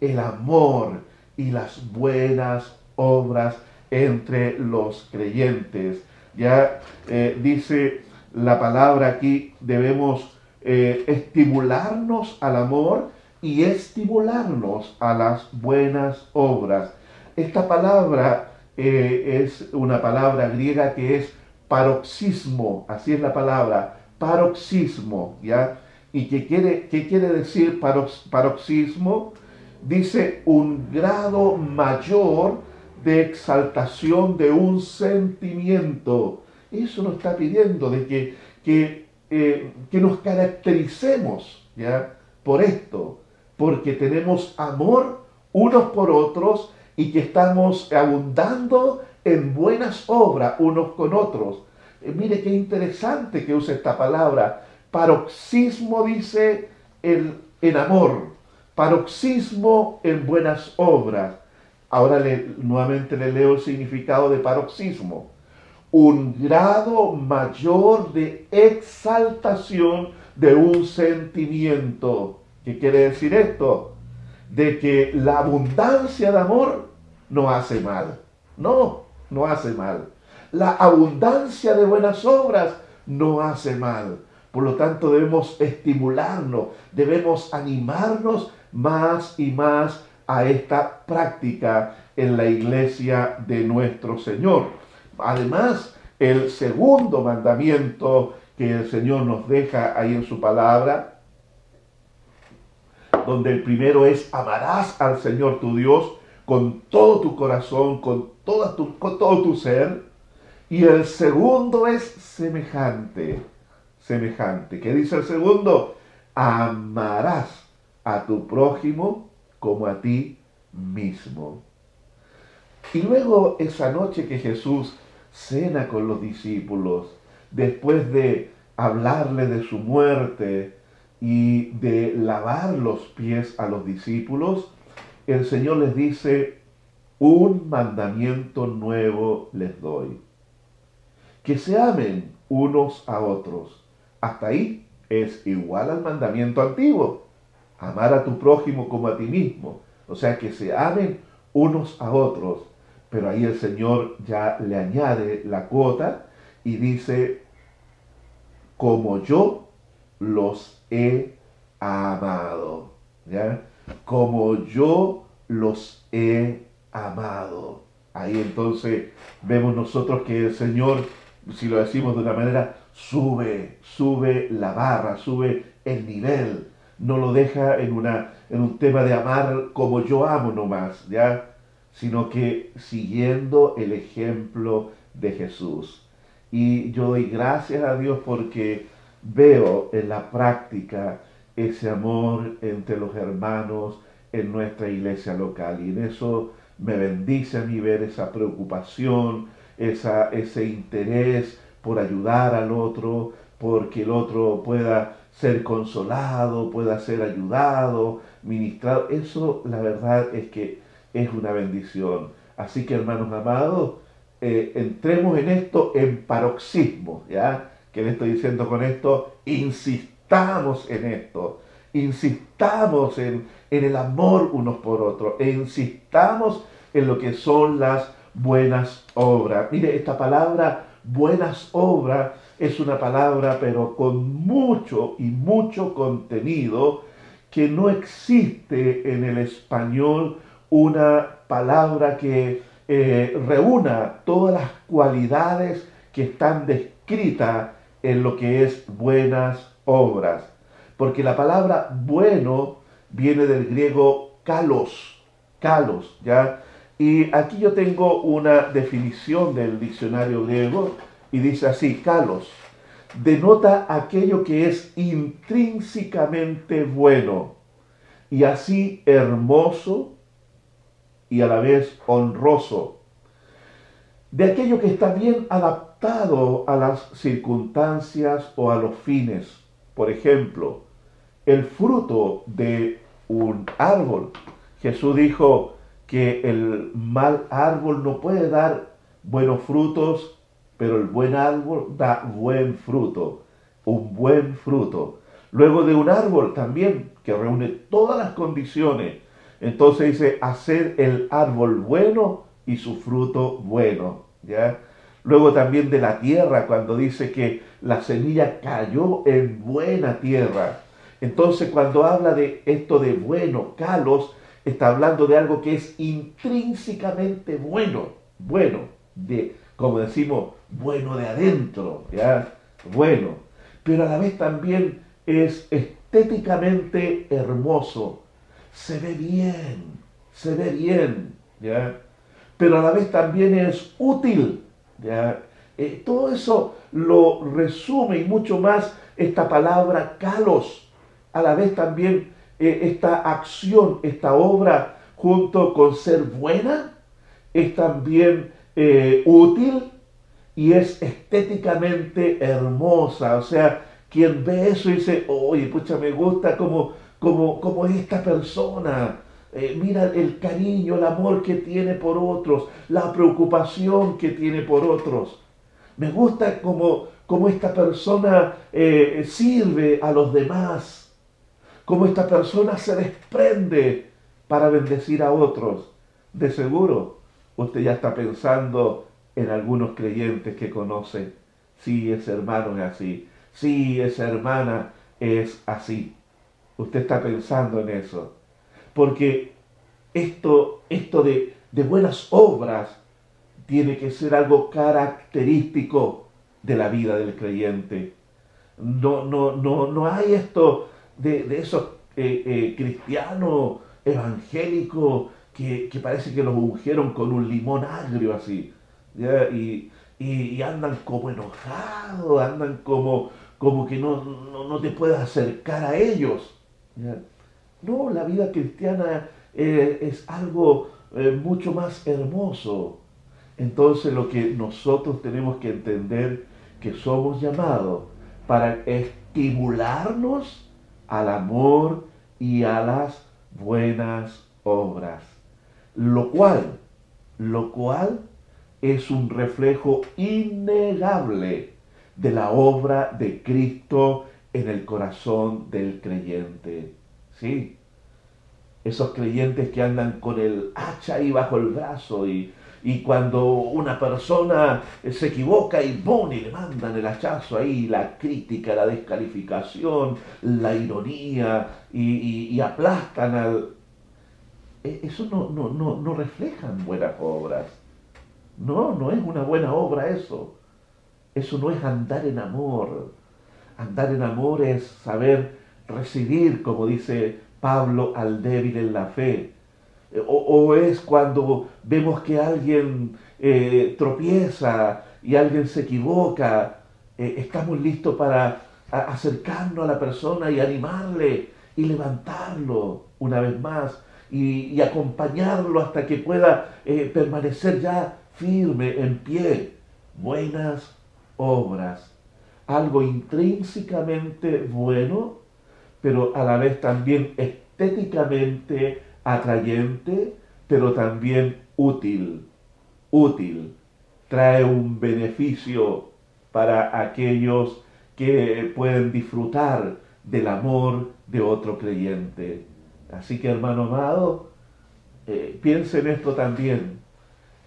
el amor y las buenas obras entre los creyentes. Ya eh, dice la palabra aquí, debemos eh, estimularnos al amor y estimularnos a las buenas obras. Esta palabra eh, es una palabra griega que es paroxismo, así es la palabra, paroxismo, ¿ya? ¿Y qué quiere, qué quiere decir paroxismo? Dice un grado mayor de exaltación de un sentimiento. Eso nos está pidiendo de que, que eh, que nos caractericemos ¿ya? por esto, porque tenemos amor unos por otros y que estamos abundando en buenas obras unos con otros. Eh, mire qué interesante que use esta palabra. Paroxismo dice el, en amor, paroxismo en buenas obras. Ahora nuevamente le leo el significado de paroxismo un grado mayor de exaltación de un sentimiento. ¿Qué quiere decir esto? De que la abundancia de amor no hace mal. No, no hace mal. la abundancia de buenas obras no hace mal. Por lo tanto, debemos estimularnos, debemos animarnos más y más a esta práctica en la iglesia de nuestro Señor. Además, el segundo mandamiento que el Señor nos deja ahí en su palabra, donde el primero es amarás al Señor tu Dios con todo tu corazón, con, toda tu, con todo tu ser, y el segundo es semejante, semejante. ¿Qué dice el segundo? Amarás a tu prójimo como a ti mismo. Y luego esa noche que Jesús cena con los discípulos, después de hablarle de su muerte y de lavar los pies a los discípulos, el Señor les dice, un mandamiento nuevo les doy. Que se amen unos a otros. Hasta ahí es igual al mandamiento antiguo. Amar a tu prójimo como a ti mismo. O sea, que se amen unos a otros. Pero ahí el Señor ya le añade la cuota y dice, como yo los he amado. ¿Ya? Como yo los he amado. Ahí entonces vemos nosotros que el Señor, si lo decimos de una manera, sube, sube la barra, sube el nivel. No lo deja en, una, en un tema de amar como yo amo nomás, ¿ya? Sino que siguiendo el ejemplo de Jesús. Y yo doy gracias a Dios porque veo en la práctica ese amor entre los hermanos en nuestra iglesia local. Y en eso me bendice a mí ver esa preocupación, esa, ese interés por ayudar al otro, porque el otro pueda ser consolado, pueda ser ayudado, ministrado. Eso la verdad es que es una bendición. Así que hermanos amados, eh, entremos en esto en paroxismo, ¿ya? ¿Qué le estoy diciendo con esto? Insistamos en esto, insistamos en, en el amor unos por otros, e insistamos en lo que son las buenas obras. Mire, esta palabra buenas obras es una palabra pero con mucho y mucho contenido que no existe en el español una palabra que eh, reúna todas las cualidades que están descritas en lo que es buenas obras. Porque la palabra bueno viene del griego kalos, kalos, ¿ya? Y aquí yo tengo una definición del diccionario griego y dice así, kalos, denota aquello que es intrínsecamente bueno y así hermoso, y a la vez honroso, de aquello que está bien adaptado a las circunstancias o a los fines. Por ejemplo, el fruto de un árbol. Jesús dijo que el mal árbol no puede dar buenos frutos, pero el buen árbol da buen fruto, un buen fruto. Luego de un árbol también que reúne todas las condiciones entonces dice, hacer el árbol bueno y su fruto bueno. ¿ya? Luego también de la tierra, cuando dice que la semilla cayó en buena tierra. Entonces cuando habla de esto de bueno, calos, está hablando de algo que es intrínsecamente bueno, bueno, de, como decimos, bueno de adentro, ¿ya? Bueno, pero a la vez también es estéticamente hermoso, se ve bien, se ve bien, ¿ya? Pero a la vez también es útil, ¿ya? Eh, todo eso lo resume y mucho más esta palabra calos. A la vez también eh, esta acción, esta obra, junto con ser buena, es también eh, útil y es estéticamente hermosa. O sea, quien ve eso dice, oye, pucha, me gusta como como, como esta persona. Eh, mira el cariño, el amor que tiene por otros, la preocupación que tiene por otros. Me gusta como, como esta persona eh, sirve a los demás, como esta persona se desprende para bendecir a otros. De seguro, usted ya está pensando en algunos creyentes que conoce. Sí, ese hermano es así. Sí, esa hermana es así. Usted está pensando en eso. Porque esto, esto de, de buenas obras tiene que ser algo característico de la vida del creyente. No, no, no, no hay esto de, de esos eh, eh, cristianos evangélicos que, parece que los ungieron con un limón agrio así. Y, y, andan como enojados, andan como, como que no, no, te puedes acercar a ellos. No, la vida cristiana eh, es algo mucho más hermoso. Entonces lo que nosotros tenemos que entender que somos llamados para estimularnos al amor y a las buenas obras. Lo cual, lo cual es un reflejo innegable de la obra de Cristo en el corazón del creyente. ¿Sí? Esos creyentes que andan con el hacha ahí bajo el brazo y y cuando una persona se equivoca y ¡bum! y le mandan el hachazo ahí, la crítica, la descalificación, la ironía y, aplastan al... E, eso no, no, no, no reflejan buenas obras. No, no es una buena obra eso. Eso no es andar en amor. Andar en amor es saber recibir, como dice Pablo, al débil en la fe o, es cuando vemos que alguien eh, tropieza y alguien se equivoca, eh, estamos listos para acercarnos a la persona y animarle y levantarlo una vez más y, acompañarlo hasta que pueda eh, permanecer ya firme, en pie. Buenas obras, algo intrínsecamente bueno, pero a la vez también estéticamente atrayente, pero también útil. Útil. Trae un beneficio para aquellos que pueden disfrutar del amor de otro creyente. Así que hermano amado, eh, piense en esto también.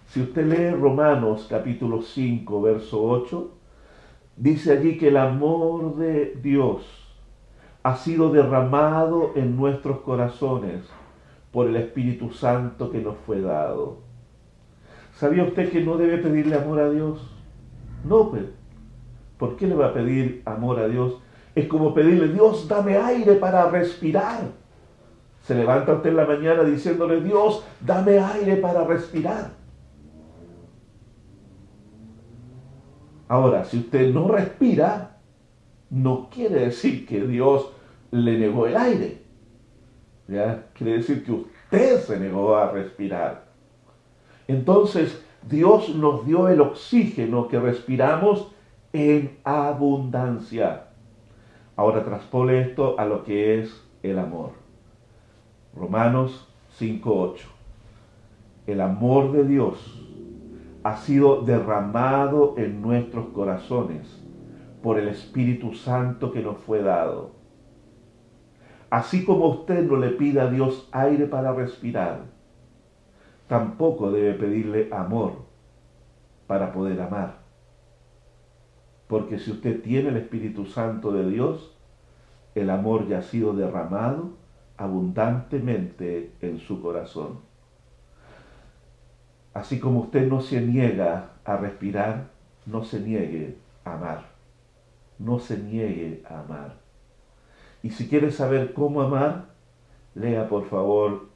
Si usted lee Romanos capítulo 5, verso 8, dice allí que el amor de Dios ha sido derramado en nuestros corazones por el Espíritu Santo que nos fue dado. ¿Sabía usted que no debe pedirle amor a Dios? No, pues. ¿Por qué le va a pedir amor a Dios? Es como pedirle, Dios, dame aire para respirar. Se levanta usted en la mañana diciéndole, Dios, dame aire para respirar. Ahora, si usted no respira, no quiere decir que Dios le negó el aire. Quiere decir que usted se negó a respirar. Entonces, Dios nos dio el oxígeno que respiramos en abundancia. Ahora traspole esto a lo que es el amor. Romanos 5.8. El amor de Dios ha sido derramado en nuestros corazones por el Espíritu Santo que nos fue dado. Así como usted no le pida a Dios aire para respirar, tampoco debe pedirle amor para poder amar. Porque si usted tiene el Espíritu Santo de Dios, el amor ya ha sido derramado abundantemente en su corazón. Así como usted no se niega a respirar, no se niegue a amar. No se niegue a amar. Y si quieres saber cómo amar, lea por favor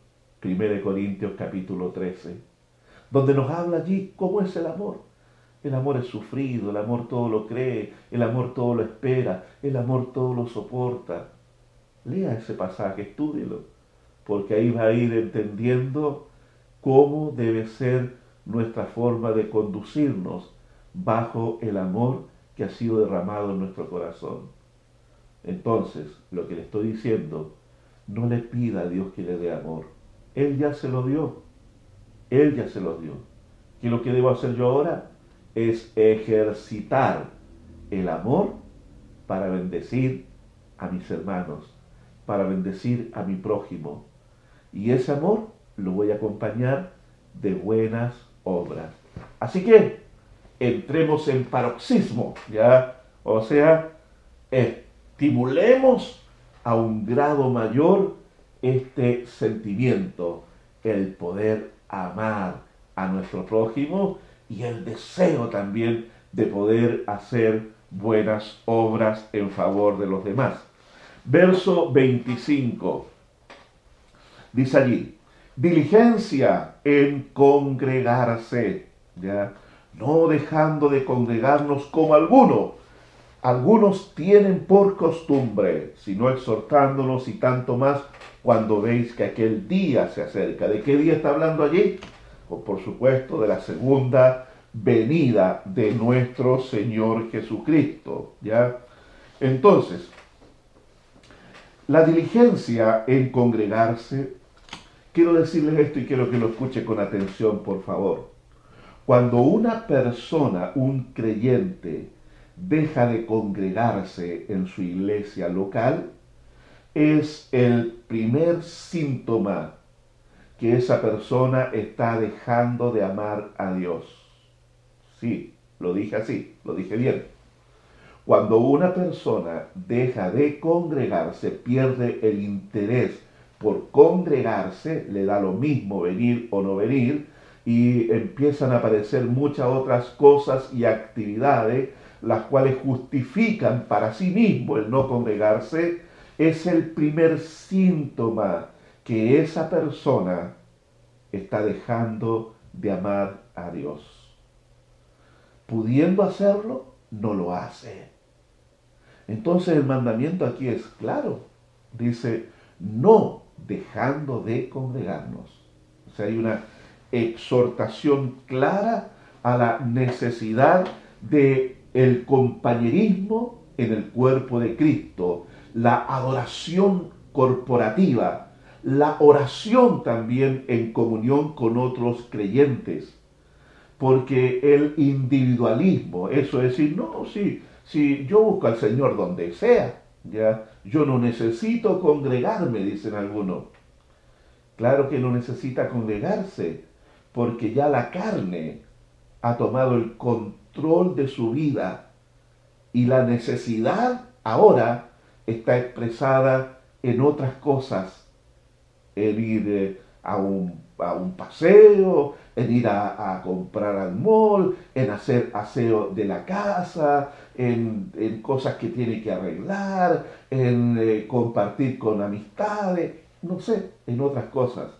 1 Corintios capítulo 13, donde nos habla allí cómo es el amor. El amor es sufrido, el amor todo lo cree, el amor todo lo espera, el amor todo lo soporta. Lea ese pasaje, estúdielo, porque ahí va a ir entendiendo cómo debe ser nuestra forma de conducirnos bajo el amor que ha sido derramado en nuestro corazón. Entonces, lo que le estoy diciendo, no le pida a Dios que le dé amor. Él ya se lo dio. Él ya se lo dio. ¿Qué lo que debo hacer yo ahora? Es ejercitar el amor para bendecir a mis hermanos, para bendecir a mi prójimo. Y ese amor lo voy a acompañar de buenas obras. Así que entremos en paroxismo, ¿ya? O sea, estimulemos a un grado mayor este sentimiento, el poder amar a nuestro prójimo y el deseo también de poder hacer buenas obras en favor de los demás. Verso 25. Dice allí, diligencia en congregarse, ¿ya? no dejando de congregarnos como algunos. Algunos tienen por costumbre, sino exhortándonos y tanto más cuando veis que aquel día se acerca. ¿De qué día está hablando allí? Pues por supuesto de la segunda venida de nuestro Señor Jesucristo, ¿ya? Entonces, la diligencia en congregarse, quiero decirles esto y quiero que lo escuche con atención, por favor. Cuando una persona, un creyente, deja de congregarse en su iglesia local, es el primer síntoma que esa persona está dejando de amar a Dios. Sí, lo dije así, lo dije bien. Cuando una persona deja de congregarse, pierde el interés por congregarse, le da lo mismo venir o no venir, y empiezan a aparecer muchas otras cosas y actividades, las cuales justifican para sí mismo el no congregarse, es el primer síntoma que esa persona está dejando de amar a Dios. Pudiendo hacerlo, no lo hace. Entonces el mandamiento aquí es claro. Dice, no dejando de congregarnos. O sea, hay una exhortación clara a la necesidad de el compañerismo en el cuerpo de Cristo, la adoración corporativa, la oración también en comunión con otros creyentes, porque el individualismo, eso es decir, no, sí, si yo busco al Señor donde sea, ya, yo no necesito congregarme, dicen algunos. Claro que no necesita congregarse, porque ya la carne ha tomado el control de su vida y la necesidad ahora está expresada en otras cosas, en ir eh, a un, paseo, en ir a, comprar al mall, en hacer aseo de la casa, en, cosas que tiene que arreglar, en eh, compartir con amistades, no sé, en otras cosas.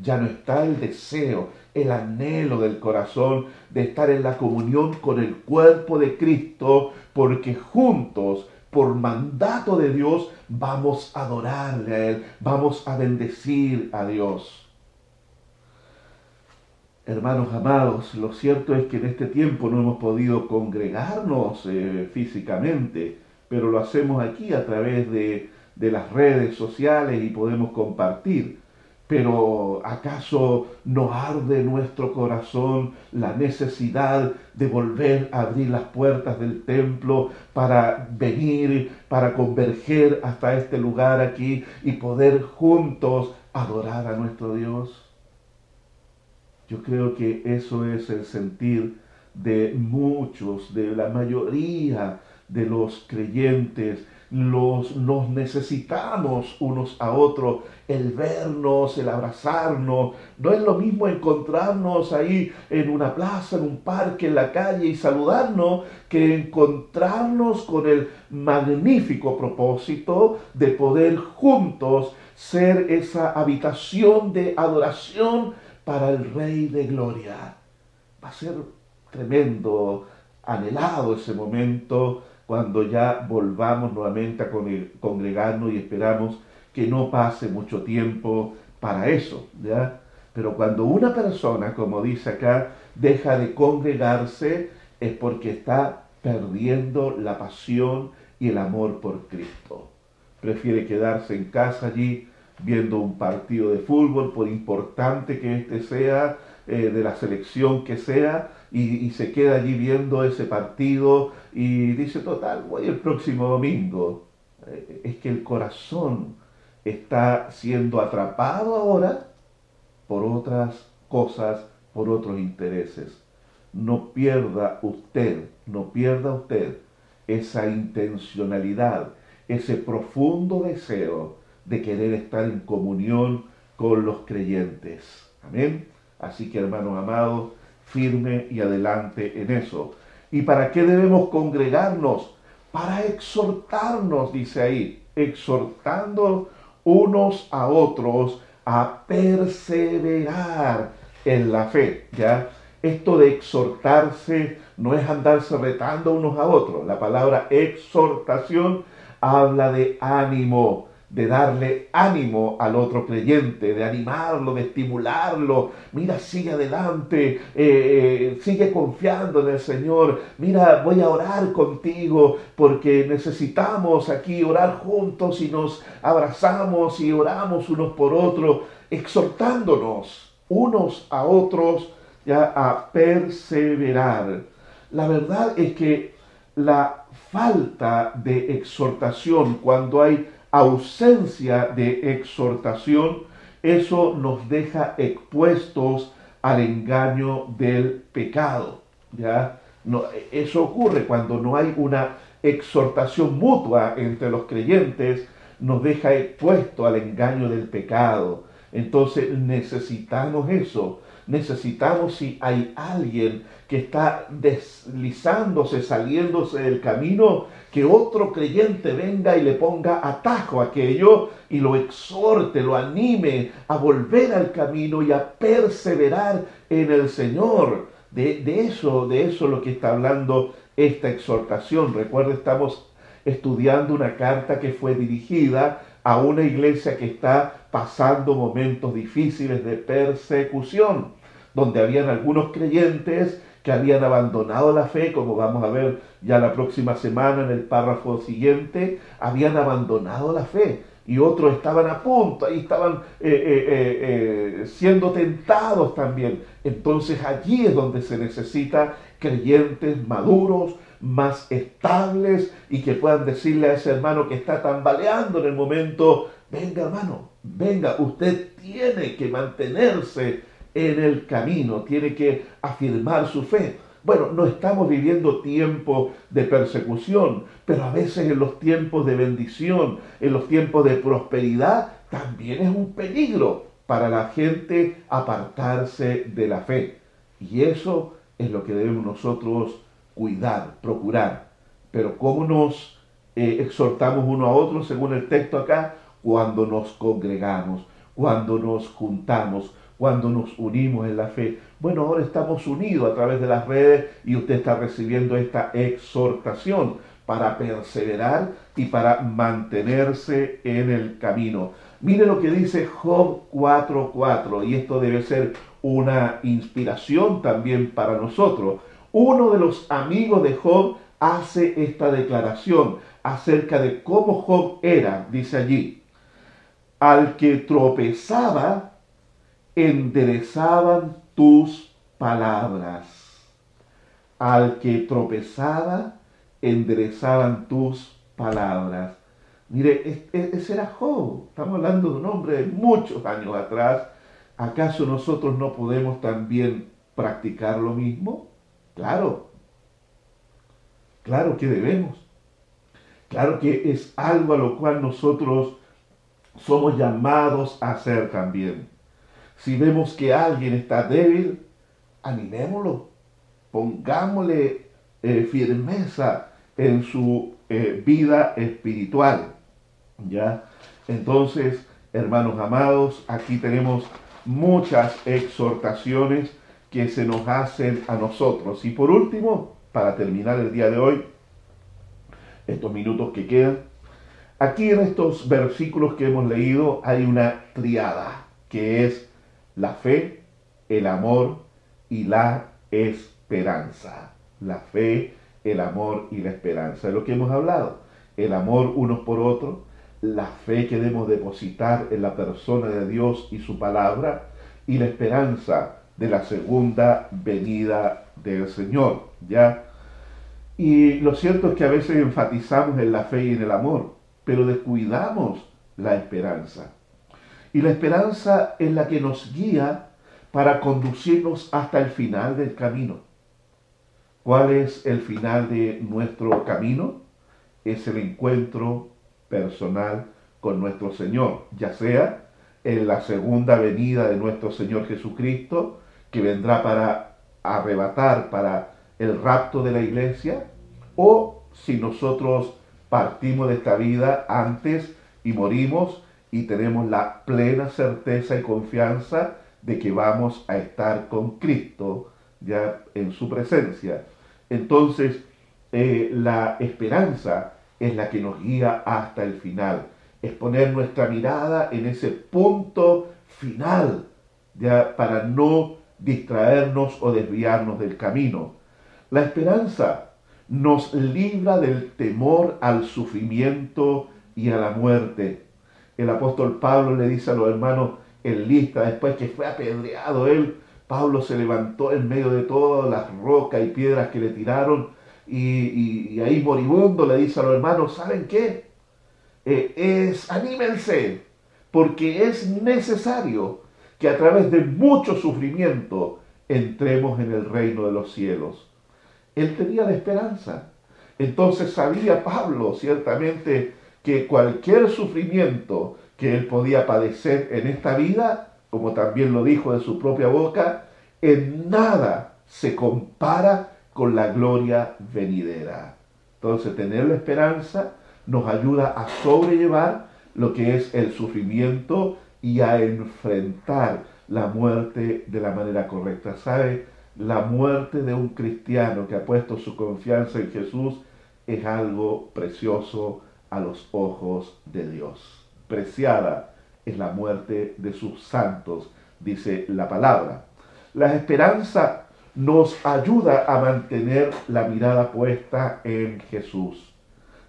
Ya no está el deseo, el anhelo del corazón de estar en la comunión con el cuerpo de Cristo, porque juntos por mandato de Dios, vamos a adorarle a Él, vamos a bendecir a Dios. Hermanos amados, lo cierto es que en este tiempo no hemos podido congregarnos eh, físicamente, pero lo hacemos aquí a través de, de las redes sociales y podemos compartir. Pero ¿acaso no arde nuestro corazón la necesidad de volver a abrir las puertas del templo para venir, para converger hasta este lugar aquí y poder juntos adorar a nuestro Dios? Yo creo que eso es el sentir de muchos, de la mayoría de los creyentes los, nos necesitamos unos a otros, el vernos, el abrazarnos. No es lo mismo encontrarnos ahí en una plaza, en un parque, en la calle y saludarnos, que encontrarnos con el magnífico propósito de poder juntos ser esa habitación de adoración para el Rey de Gloria. Va a ser tremendo, anhelado ese momento cuando ya volvamos nuevamente a congregarnos y esperamos que no pase mucho tiempo para eso, ¿ya? Pero cuando una persona, como dice acá, deja de congregarse, es porque está perdiendo la pasión y el amor por Cristo. Prefiere quedarse en casa allí viendo un partido de fútbol, por importante que éste sea, eh, de la selección que sea, y, se queda allí viendo ese partido y dice, total, voy el próximo domingo. Eh, es que el corazón está siendo atrapado ahora por otras cosas, por otros intereses. no pierda usted, no pierda usted esa intencionalidad, ese profundo deseo de querer estar en comunión con los creyentes. Amén. Así que hermanos amados, firme y adelante en eso. ¿Y para qué debemos congregarnos? Para exhortarnos, dice ahí, exhortando unos a otros a perseverar en la fe, ¿ya? Esto de exhortarse no es andarse retando unos a otros. La palabra exhortación habla de ánimo, de darle ánimo al otro creyente, de animarlo, de estimularlo. Mira, sigue adelante, eh, eh, sigue confiando en el Señor. Mira, voy a orar contigo porque necesitamos aquí orar juntos y nos abrazamos y oramos unos por otros, exhortándonos unos a otros ya a perseverar. La verdad es que la falta de exhortación, cuando hay ausencia de exhortación, eso nos deja expuestos al engaño del pecado. ¿ya? Eso ocurre cuando no hay una exhortación mutua entre los creyentes, nos deja expuesto al engaño del pecado. Entonces necesitamos eso. Necesitamos si hay alguien que está deslizándose, saliéndose del camino, que otro creyente venga y le ponga atajo a aquello y lo exhorte, lo anime a volver al camino y a perseverar en el Señor. De, eso, de eso es lo que está hablando esta exhortación. Recuerda, estamos estudiando una carta que fue dirigida a una iglesia que está pasando momentos difíciles de persecución, donde habían algunos creyentes que habían abandonado la fe, como vamos a ver ya la próxima semana en el párrafo siguiente, habían abandonado la fe y otros estaban a punto, ahí estaban eh, eh, eh, siendo tentados también. Entonces allí es donde se necesita creyentes maduros, más estables y que puedan decirle a ese hermano que está tambaleando en el momento, venga hermano, venga, usted tiene que mantenerse en el camino, tiene que afirmar su fe. Bueno, no estamos viviendo tiempos de persecución, pero a veces en los tiempos de bendición, en los tiempos de prosperidad, también es un peligro para la gente apartarse de la fe. Y eso es lo que debemos nosotros cuidar, procurar. Pero ¿cómo nos eh, exhortamos uno a otro según el texto acá? Cuando nos congregamos, cuando nos juntamos, cuando nos unimos en la fe. Bueno, ahora estamos unidos a través de las redes y usted está recibiendo esta exhortación para perseverar y para mantenerse en el camino. Mire lo que dice Job 4:4 y esto debe ser una inspiración también para nosotros. Uno de los amigos de Job hace esta declaración acerca de cómo Job era, dice allí, al que tropezaba enderezaban tus palabras. Al que tropezaba, enderezaban tus palabras. Mire, ese era Job. Estamos hablando de un hombre de muchos años atrás. ¿Acaso nosotros no podemos también practicar lo mismo? Claro. Claro que debemos. Claro que es algo a lo cual nosotros somos llamados a hacer también. Si vemos que alguien está débil, animémoslo, pongámosle eh, firmeza en su eh, vida espiritual. ¿Ya? Entonces, hermanos amados, aquí tenemos muchas exhortaciones que se nos hacen a nosotros. Y por último, para terminar el día de hoy, estos minutos que quedan, aquí en estos versículos que hemos leído hay una triada, que es la fe, el amor y la esperanza. La fe, el amor y la esperanza. De lo que hemos hablado. El amor unos por otros, la fe que debemos depositar en la persona de Dios y su palabra, y la esperanza de la segunda venida del Señor. ¿Ya? Y lo cierto es que a veces enfatizamos en la fe y en el amor, pero descuidamos la esperanza. Y la esperanza es la que nos guía para conducirnos hasta el final del camino. ¿Cuál es el final de nuestro camino? Es el encuentro personal con nuestro Señor, ya sea en la segunda venida de nuestro Señor Jesucristo, que vendrá para arrebatar, para el rapto de la iglesia, o si nosotros partimos de esta vida antes y morimos y tenemos la plena certeza y confianza de que vamos a estar con Cristo ya en su presencia. Entonces, eh, la esperanza es la que nos guía hasta el final. Es poner nuestra mirada en ese punto final, ya para no distraernos o desviarnos del camino. La esperanza nos libra del temor al sufrimiento y a la muerte. El apóstol Pablo le dice a los hermanos en lista, después que fue apedreado él, Pablo se levantó en medio de todas las rocas y piedras que le tiraron y, ahí moribundo le dice a los hermanos, ¿saben qué? Eh, es, anímense, porque es necesario que a través de mucho sufrimiento entremos en el reino de los cielos. Él tenía la esperanza. Entonces sabía Pablo ciertamente que cualquier sufrimiento que él podía padecer en esta vida, como también lo dijo de su propia boca, en nada se compara con la gloria venidera. Entonces, tener la esperanza nos ayuda a sobrellevar lo que es el sufrimiento y a enfrentar la muerte de la manera correcta. ¿Sabe? La muerte de un cristiano que ha puesto su confianza en Jesús es algo precioso a los ojos de Dios. Preciada es la muerte de sus santos, dice la palabra. La esperanza nos ayuda a mantener la mirada puesta en Jesús.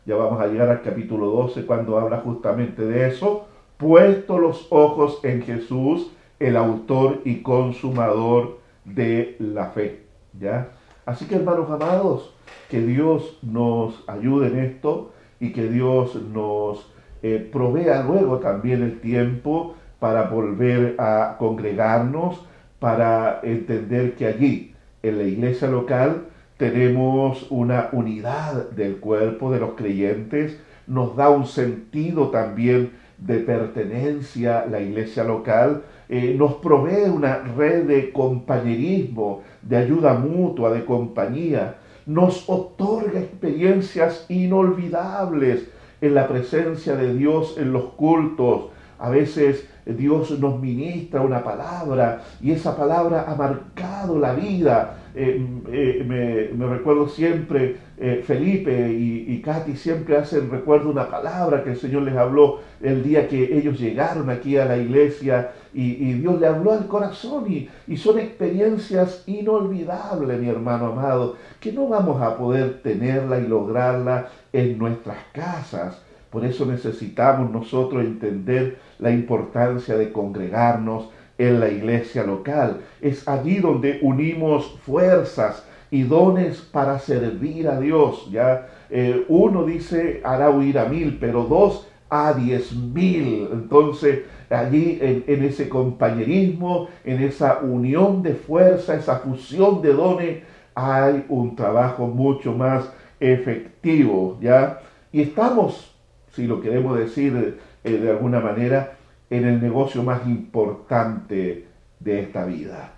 Ya vamos a llegar al capítulo 12 cuando habla justamente de eso. Puesto los ojos en Jesús, el autor y consumador de la fe. ¿Ya? Así que hermanos amados, que Dios nos ayude en esto y que Dios nos eh, provea luego también el tiempo para volver a congregarnos, para entender que allí en la iglesia local tenemos una unidad del cuerpo de los creyentes, nos da un sentido también de pertenencia la iglesia local, eh, nos provee una red de compañerismo, de ayuda mutua, de compañía, nos otorga experiencias inolvidables en la presencia de Dios en los cultos. A veces Dios nos ministra una palabra y esa palabra ha marcado la vida. Eh, eh, me, recuerdo siempre, eh, Felipe y, Katy siempre hacen recuerdo una palabra que el Señor les habló el día que ellos llegaron aquí a la iglesia y, Dios le habló al corazón y, y son experiencias inolvidables, mi hermano amado, que no vamos a poder tenerla y lograrla en nuestras casas por eso necesitamos nosotros entender la importancia de congregarnos en la iglesia local. Es allí donde unimos fuerzas y dones para servir a Dios. Ya eh, uno dice hará huir a mil, pero dos a diez mil. Entonces allí en, ese compañerismo, en esa unión de fuerza, esa fusión de dones, hay un trabajo mucho más efectivo. Ya y estamos si lo queremos decir eh, de alguna manera, en el negocio más importante de esta vida.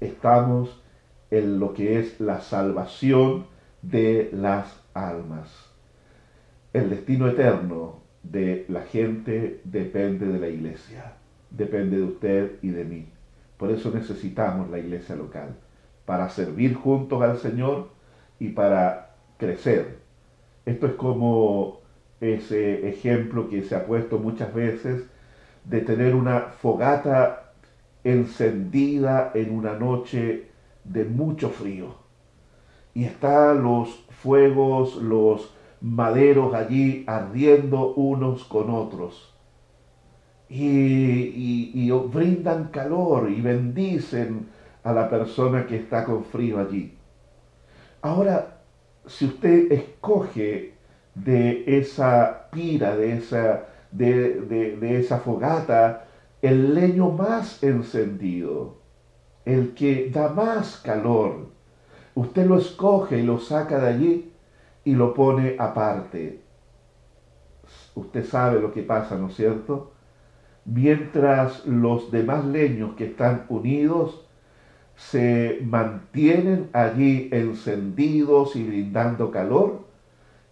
Estamos en lo que es la salvación de las almas. El destino eterno de la gente depende de la iglesia, depende de usted y de mí. Por eso necesitamos la iglesia local, para servir juntos al Señor y para crecer. Esto es como ese ejemplo que se ha puesto muchas veces de tener una fogata encendida en una noche de mucho frío. Y están los fuegos, los maderos allí ardiendo unos con otros. Y, y, brindan calor y bendicen a la persona que está con frío allí. Ahora, si usted escoge de esa pira, de esa, de, esa fogata, el leño más encendido, el que da más calor, usted lo escoge y lo saca de allí y lo pone aparte. Usted sabe lo que pasa, ¿no es cierto? Mientras los demás leños que están unidos se mantienen allí encendidos y brindando calor,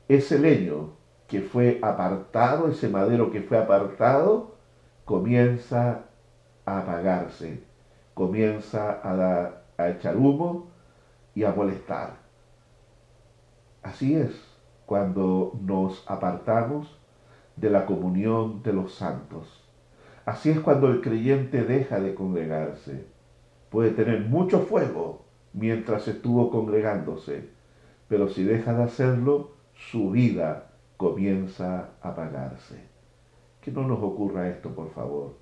ese leño que fue apartado, ese madero que fue apartado, comienza a apagarse, comienza a, a echar humo y a molestar. Así es cuando nos apartamos de la comunión de los santos. Así es cuando el creyente deja de congregarse. Puede tener mucho fuego mientras estuvo congregándose, pero si deja de hacerlo, su vida comienza a apagarse. Que no nos ocurra esto, por favor.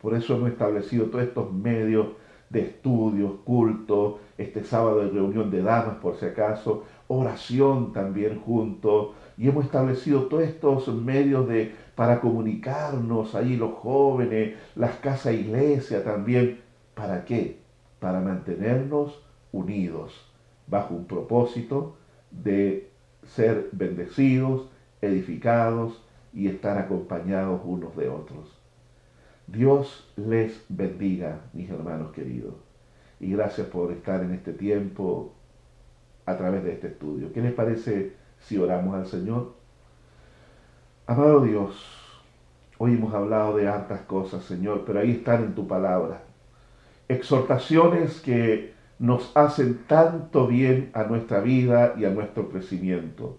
Por eso hemos establecido todos estos medios de estudios, cultos, este sábado de reunión de damas por si acaso, oración también juntos, y hemos establecido todos estos medios de, para comunicarnos, ahí los jóvenes, las casas iglesia también. ¿Para qué? Para mantenernos unidos bajo un propósito de ser bendecidos, edificados y estar acompañados unos de otros. Dios les bendiga, mis hermanos queridos. Y gracias por estar en este tiempo a través de este estudio. ¿Qué les parece si oramos al Señor? Amado Dios, hoy hemos hablado de hartas cosas, Señor, pero ahí están en tu palabra. Exhortaciones que nos hacen tanto bien a nuestra vida y a nuestro crecimiento.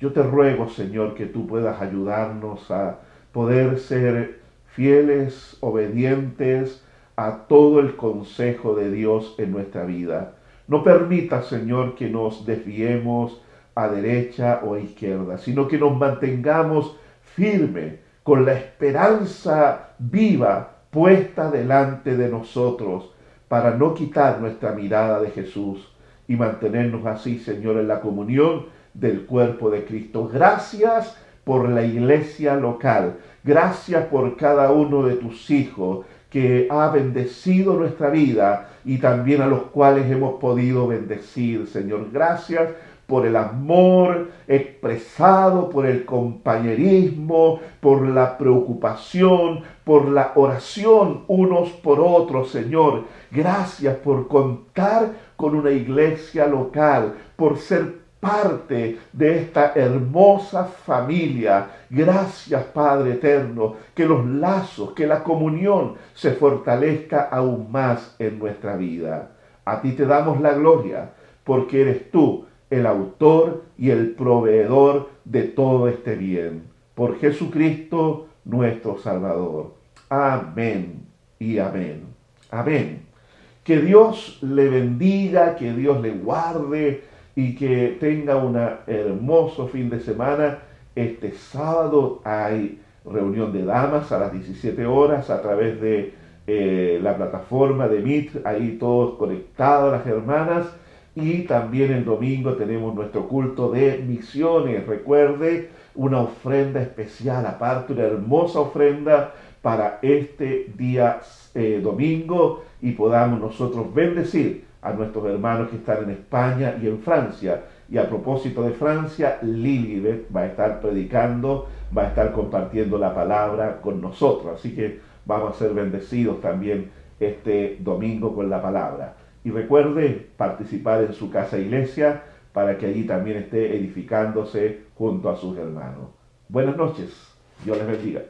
Yo te ruego, Señor, que tú puedas ayudarnos a poder ser fieles, obedientes a todo el consejo de Dios en nuestra vida. No permita, Señor, que nos desviemos a derecha o a izquierda, sino que nos mantengamos firmes con la esperanza viva puesta delante de nosotros para no quitar nuestra mirada de Jesús y mantenernos así, Señor, en la comunión del cuerpo de Cristo. Gracias por la iglesia local. Gracias por cada uno de tus hijos que ha bendecido nuestra vida y también a los cuales hemos podido bendecir, Señor. Gracias por el amor expresado, por el compañerismo, por la preocupación, por la oración unos por otros, Señor. Gracias por contar con una iglesia local, por ser parte de esta hermosa familia. Gracias Padre Eterno, que los lazos, que la comunión se fortalezca aún más en nuestra vida. A ti te damos la gloria, porque eres tú el autor y el proveedor de todo este bien. Por Jesucristo nuestro Salvador. Amén y amén. Amén. Que Dios le bendiga, que Dios le guarde y que tenga un hermoso fin de semana. Este sábado hay reunión de damas a las 17 horas a través de eh, la plataforma de Meet, ahí todos conectados las hermanas. Y también el domingo tenemos nuestro culto de misiones. Recuerde, una ofrenda especial, aparte una hermosa ofrenda para este día eh, domingo y podamos nosotros bendecir a nuestros hermanos que están en España y en Francia. Y a propósito de Francia, Lilibet va a estar predicando, va a estar compartiendo la palabra con nosotros. Así que vamos a ser bendecidos también este domingo con la palabra. Y recuerde participar en su casa iglesia para que allí también esté edificándose junto a sus hermanos. Buenas noches. Dios les bendiga.